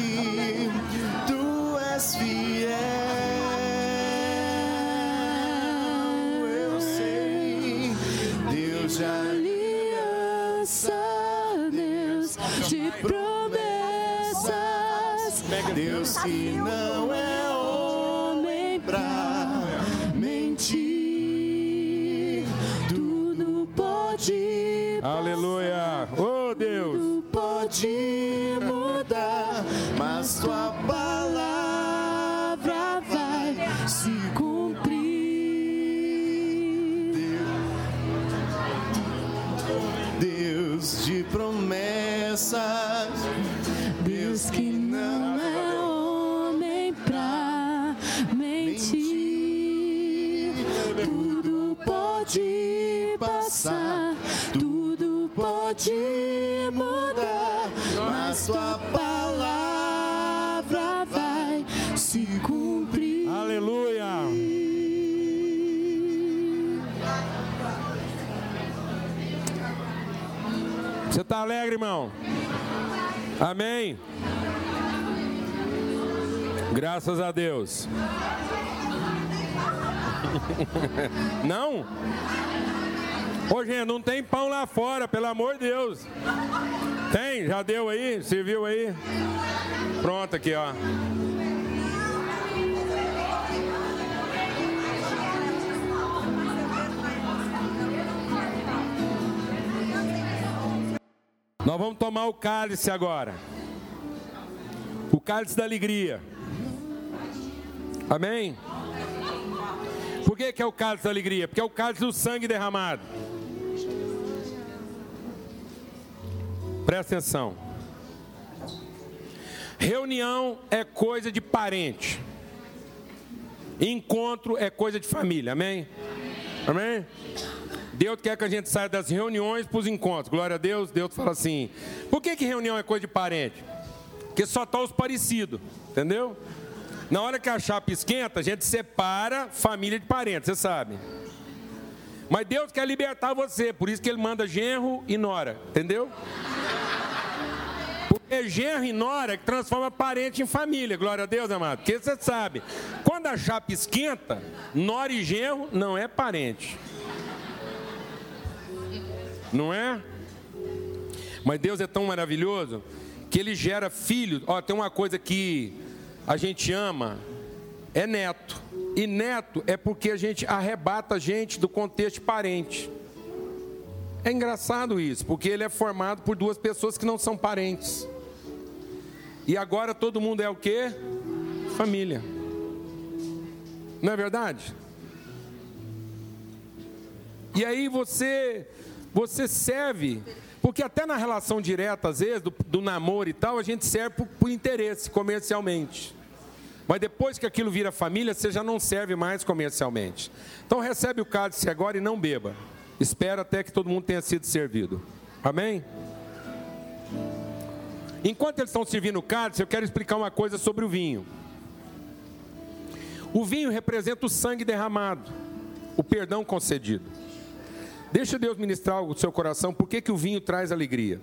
tu és fiel. Eu sei, Deus de aliança, Deus de promessas, Deus que não Está alegre, irmão? Amém? Graças a Deus. <laughs> Não? Ô, gente, não tem pão lá fora, pelo amor de Deus. Tem? Já deu aí? Serviu aí? Pronto, aqui, ó. Nós vamos tomar o cálice agora. O cálice da alegria. Amém? Por que, que é o cálice da alegria? Porque é o cálice do sangue derramado. Presta atenção. Reunião é coisa de parente. Encontro é coisa de família. Amém? Amém? Deus quer que a gente saia das reuniões para os encontros. Glória a Deus. Deus fala assim: por que, que reunião é coisa de parente? Porque só está os parecidos. Entendeu? Na hora que a chapa esquenta, a gente separa família de parentes, você sabe. Mas Deus quer libertar você, por isso que Ele manda genro e nora, entendeu? Porque genro e nora é que transforma parente em família, glória a Deus, amado. Porque você sabe, quando a chapa esquenta, nora e genro não é parente. Não é? Mas Deus é tão maravilhoso que Ele gera filhos. Ó, tem uma coisa que a gente ama, é neto. E neto é porque a gente arrebata a gente do contexto parente. É engraçado isso, porque ele é formado por duas pessoas que não são parentes. E agora todo mundo é o quê? Família. Não é verdade? E aí você você serve, porque até na relação direta, às vezes, do, do namoro e tal, a gente serve por, por interesse, comercialmente. Mas depois que aquilo vira família, você já não serve mais comercialmente. Então recebe o cálice agora e não beba. Espera até que todo mundo tenha sido servido. Amém? Enquanto eles estão servindo o cálice, eu quero explicar uma coisa sobre o vinho. O vinho representa o sangue derramado, o perdão concedido. Deixa Deus ministrar o seu coração, por que, que o vinho traz alegria?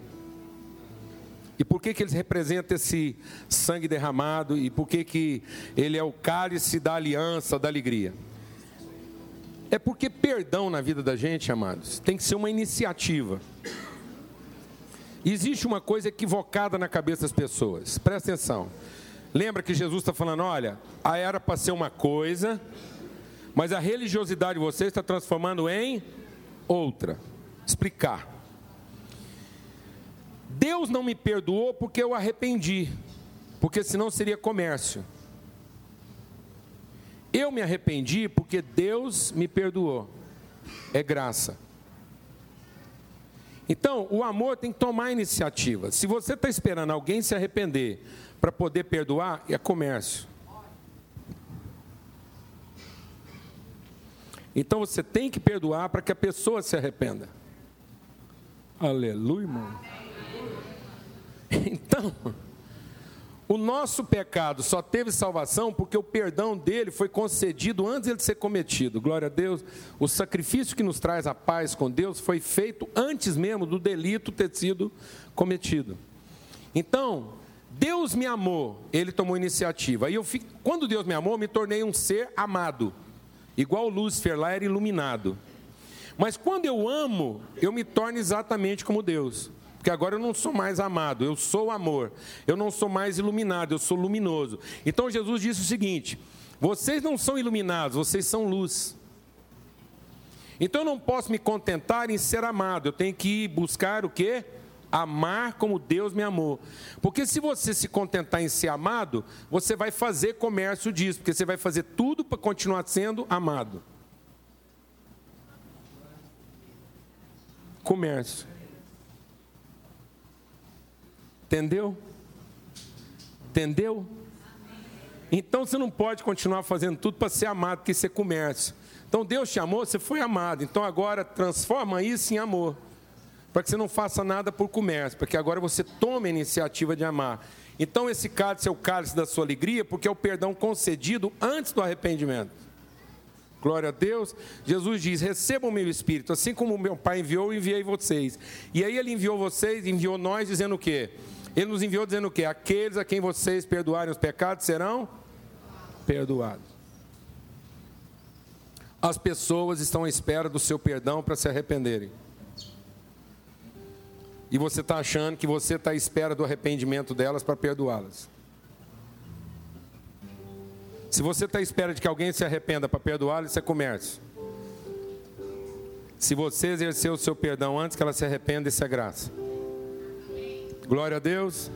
E por que, que ele representa esse sangue derramado? E por que, que ele é o cálice da aliança, da alegria? É porque perdão na vida da gente, amados, tem que ser uma iniciativa. Existe uma coisa equivocada na cabeça das pessoas, presta atenção. Lembra que Jesus está falando: olha, a era para ser uma coisa, mas a religiosidade de vocês está transformando em outra. Explicar. Deus não me perdoou porque eu arrependi, porque senão seria comércio. Eu me arrependi porque Deus me perdoou. É graça. Então, o amor tem que tomar iniciativa. Se você está esperando alguém se arrepender para poder perdoar, é comércio. Então você tem que perdoar para que a pessoa se arrependa. Aleluia, irmão. <laughs> Então, o nosso pecado só teve salvação porque o perdão dele foi concedido antes de ser cometido. Glória a Deus. O sacrifício que nos traz a paz com Deus foi feito antes mesmo do delito ter sido cometido. Então, Deus me amou, ele tomou iniciativa. E eu fico, quando Deus me amou, me tornei um ser amado. Igual Lúcifer lá era iluminado. Mas quando eu amo, eu me torno exatamente como Deus. Porque agora eu não sou mais amado, eu sou amor. Eu não sou mais iluminado, eu sou luminoso. Então Jesus disse o seguinte: vocês não são iluminados, vocês são luz. Então eu não posso me contentar em ser amado, eu tenho que buscar o quê? Amar como Deus me amou. Porque se você se contentar em ser amado, você vai fazer comércio disso, porque você vai fazer tudo para continuar sendo amado. Comércio. Entendeu? Entendeu? Então você não pode continuar fazendo tudo para ser amado, porque isso é comércio. Então Deus te amou, você foi amado. Então agora transforma isso em amor. Para que você não faça nada por comércio, porque agora você toma a iniciativa de amar. Então esse cálice é o cálice da sua alegria, porque é o perdão concedido antes do arrependimento. Glória a Deus. Jesus diz: recebam o meu espírito, assim como meu Pai enviou, eu enviei vocês. E aí ele enviou vocês, enviou nós, dizendo o quê? Ele nos enviou dizendo o quê? Aqueles a quem vocês perdoarem os pecados serão perdoados. as pessoas estão à espera do seu perdão para se arrependerem. E você está achando que você está à espera do arrependimento delas para perdoá-las. Se você está à espera de que alguém se arrependa para perdoá-las, isso é comércio. Se você exercer o seu perdão antes que ela se arrependa, isso é graça. Glória a Deus.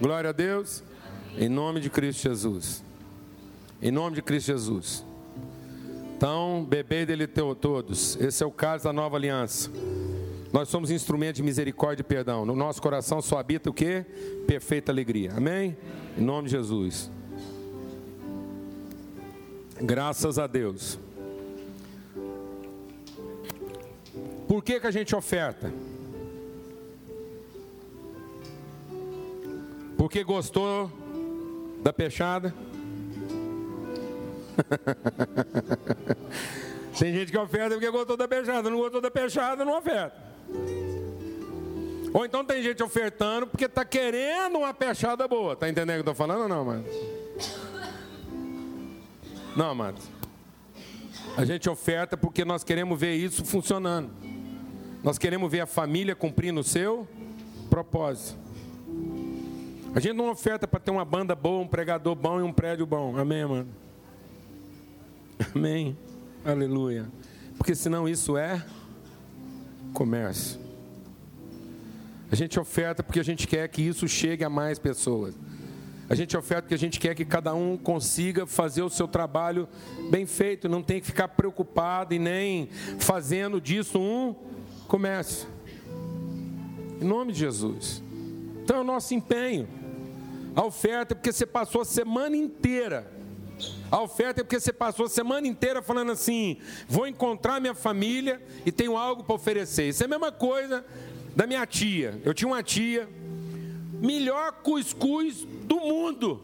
Glória a Deus. Em nome de Cristo Jesus. Em nome de Cristo Jesus. Então, bebê dele todos. Esse é o caso da nova aliança. Nós somos instrumento de misericórdia e perdão. No nosso coração só habita o que? Perfeita alegria. Amém? Em nome de Jesus. Graças a Deus. Por que, que a gente oferta? Porque gostou da peixada? <laughs> Tem gente que oferta porque gostou da peixada, não gostou da peixada, não oferta. Ou então tem gente ofertando porque está querendo uma peixada boa. Tá entendendo o que eu estou falando ou não, mano? Não, mano. A gente oferta porque nós queremos ver isso funcionando. Nós queremos ver a família cumprindo o seu propósito. A gente não oferta para ter uma banda boa, um pregador bom e um prédio bom. Amém, mano? Amém. Aleluia. Porque senão isso é comércio. A gente oferta porque a gente quer que isso chegue a mais pessoas. A gente oferta porque a gente quer que cada um consiga fazer o seu trabalho bem feito, não tem que ficar preocupado e nem fazendo disso um comércio. Em nome de Jesus. Então é o nosso empenho. A oferta porque você passou a semana inteira a oferta é porque você passou a semana inteira falando assim: vou encontrar minha família e tenho algo para oferecer. Isso é a mesma coisa da minha tia. Eu tinha uma tia, melhor cuscuz do mundo.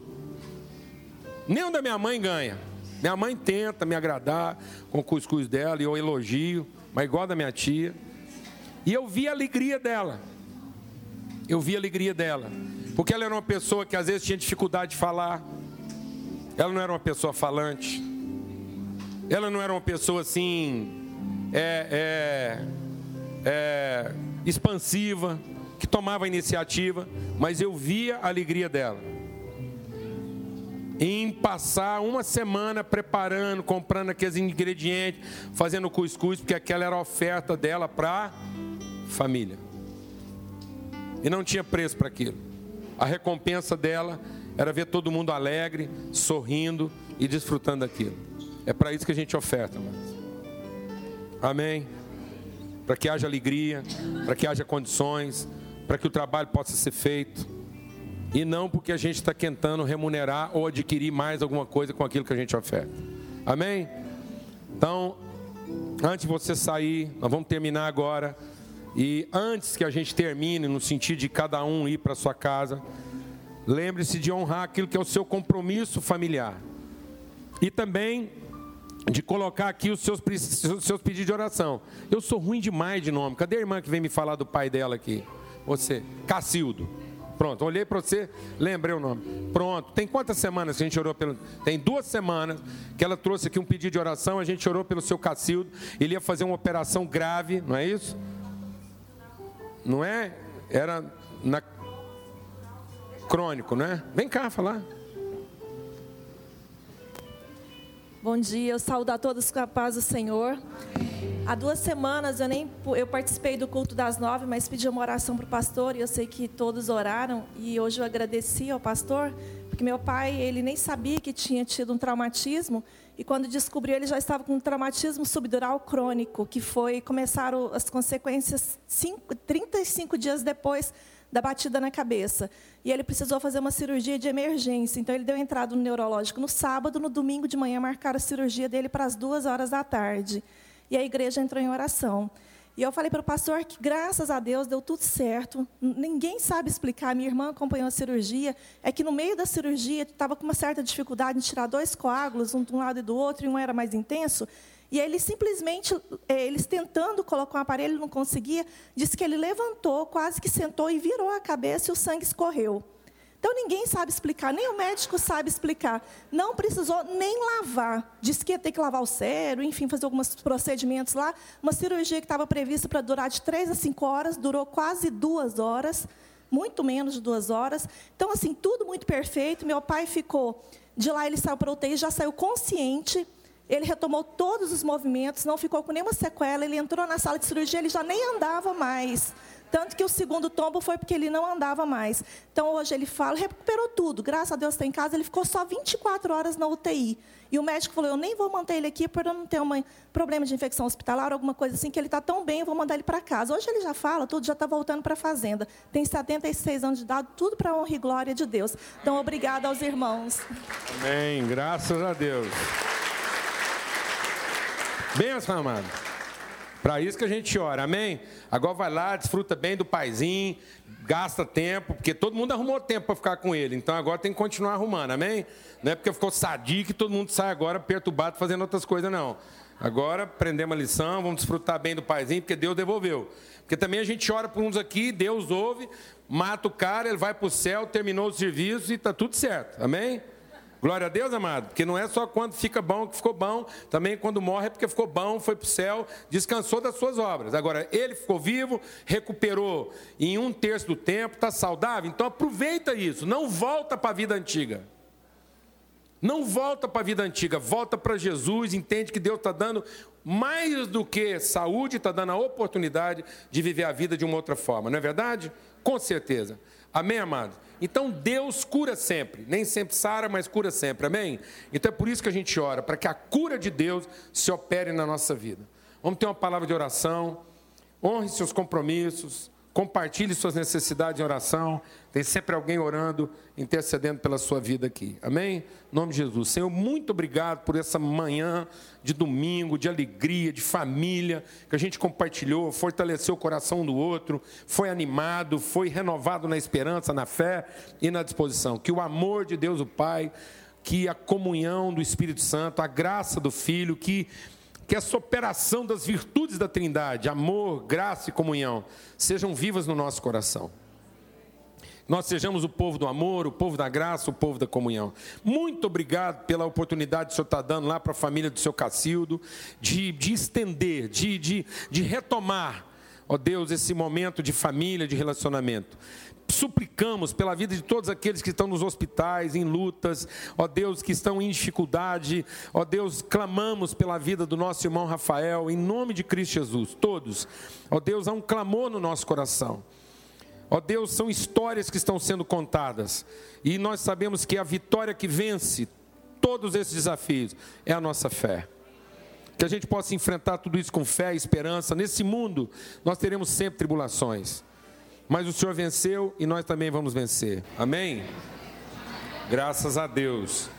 Nem da minha mãe ganha. Minha mãe tenta me agradar com o cuscuz dela e eu elogio, mas igual da minha tia. E eu vi a alegria dela. Eu vi a alegria dela. Porque ela era uma pessoa que às vezes tinha dificuldade de falar ela não era uma pessoa falante. Ela não era uma pessoa assim, é, é, é, expansiva, que tomava iniciativa, mas eu via a alegria dela. Em passar uma semana preparando, comprando aqueles ingredientes, fazendo cuscuz, porque aquela era a oferta dela para família. E não tinha preço para aquilo. A recompensa dela era ver todo mundo alegre, sorrindo e desfrutando daquilo. É para isso que a gente oferta, mas. Amém? Para que haja alegria, para que haja condições, para que o trabalho possa ser feito. E não porque a gente está tentando remunerar ou adquirir mais alguma coisa com aquilo que a gente oferta. Amém? Então, antes de você sair, nós vamos terminar agora. E antes que a gente termine, no sentido de cada um ir para sua casa, Lembre-se de honrar aquilo que é o seu compromisso familiar. E também de colocar aqui os seus, seus pedidos de oração. Eu sou ruim demais de nome. Cadê a irmã que vem me falar do pai dela aqui? Você, Cacildo. Pronto, olhei para você, lembrei o nome. Pronto, tem quantas semanas que a gente orou pelo. Tem duas semanas que ela trouxe aqui um pedido de oração, a gente orou pelo seu Cacildo. Ele ia fazer uma operação grave, não é isso? Não é? Era na crônico, né? Vem cá falar. Bom dia, eu saúdo a todos com a paz do Senhor. Há duas semanas eu nem eu participei do culto das nove, mas pedi uma oração para o pastor e eu sei que todos oraram e hoje eu agradeci ao pastor porque meu pai ele nem sabia que tinha tido um traumatismo e quando descobriu ele já estava com um traumatismo subdural crônico que foi começaram as consequências cinco, 35 dias depois da batida na cabeça. E ele precisou fazer uma cirurgia de emergência. Então, ele deu entrada no neurológico no sábado, no domingo de manhã, marcaram a cirurgia dele para as duas horas da tarde. E a igreja entrou em oração. E eu falei para o pastor que, graças a Deus, deu tudo certo. Ninguém sabe explicar. Minha irmã acompanhou a cirurgia. É que no meio da cirurgia, estava com uma certa dificuldade em tirar dois coágulos, um de um lado e do outro, e um era mais intenso. E ele simplesmente, é, eles tentando colocar um aparelho, não conseguia, disse que ele levantou, quase que sentou e virou a cabeça e o sangue escorreu. Então ninguém sabe explicar, nem o médico sabe explicar. Não precisou nem lavar. Disse que ia ter que lavar o cérebro, enfim, fazer alguns procedimentos lá. Uma cirurgia que estava prevista para durar de três a cinco horas, durou quase duas horas, muito menos de duas horas. Então, assim, tudo muito perfeito. Meu pai ficou. De lá ele saiu para o UTI, já saiu consciente. Ele retomou todos os movimentos, não ficou com nenhuma sequela. Ele entrou na sala de cirurgia, ele já nem andava mais. Tanto que o segundo tombo foi porque ele não andava mais. Então hoje ele fala, recuperou tudo. Graças a Deus está em casa. Ele ficou só 24 horas na UTI. E o médico falou: Eu nem vou manter ele aqui para não ter um problema de infecção hospitalar, alguma coisa assim, que ele está tão bem, eu vou mandar ele para casa. Hoje ele já fala, tudo já está voltando para a fazenda. Tem 76 anos de idade, tudo para a honra e glória de Deus. Então, obrigada aos irmãos. Amém. Graças a Deus. Benção, amado. Para isso que a gente ora, amém? Agora vai lá, desfruta bem do paizinho, gasta tempo, porque todo mundo arrumou tempo para ficar com ele. Então agora tem que continuar arrumando, amém? Não é porque ficou sadio que todo mundo sai agora perturbado fazendo outras coisas, não. Agora aprendemos a lição, vamos desfrutar bem do paizinho, porque Deus devolveu. Porque também a gente ora por uns aqui, Deus ouve, mata o cara, ele vai para o céu, terminou o serviço e está tudo certo, amém? Glória a Deus, amado, porque não é só quando fica bom que ficou bom, também quando morre é porque ficou bom, foi para o céu, descansou das suas obras. Agora, ele ficou vivo, recuperou em um terço do tempo, está saudável, então aproveita isso, não volta para a vida antiga. Não volta para a vida antiga, volta para Jesus, entende que Deus está dando mais do que saúde, está dando a oportunidade de viver a vida de uma outra forma, não é verdade? Com certeza. Amém, amado? Então Deus cura sempre, nem sempre sara, mas cura sempre, amém? Então é por isso que a gente ora, para que a cura de Deus se opere na nossa vida. Vamos ter uma palavra de oração, honre seus compromissos, compartilhe suas necessidades em oração. Tem sempre alguém orando, intercedendo pela sua vida aqui. Amém? Em nome de Jesus. Senhor, muito obrigado por essa manhã de domingo, de alegria, de família, que a gente compartilhou, fortaleceu o coração um do outro, foi animado, foi renovado na esperança, na fé e na disposição. Que o amor de Deus, o Pai, que a comunhão do Espírito Santo, a graça do Filho, que que essa operação das virtudes da Trindade, amor, graça e comunhão, sejam vivas no nosso coração. Nós sejamos o povo do amor, o povo da graça, o povo da comunhão. Muito obrigado pela oportunidade que o Senhor está dando lá para a família do seu Cacildo, de, de estender, de, de, de retomar, ó Deus, esse momento de família, de relacionamento suplicamos pela vida de todos aqueles que estão nos hospitais, em lutas, ó Deus, que estão em dificuldade, ó Deus, clamamos pela vida do nosso irmão Rafael, em nome de Cristo Jesus, todos, ó Deus, há um clamor no nosso coração. Ó Deus, são histórias que estão sendo contadas, e nós sabemos que a vitória que vence todos esses desafios é a nossa fé. Que a gente possa enfrentar tudo isso com fé e esperança. Nesse mundo, nós teremos sempre tribulações mas o Senhor venceu e nós também vamos vencer. Amém? Graças a Deus.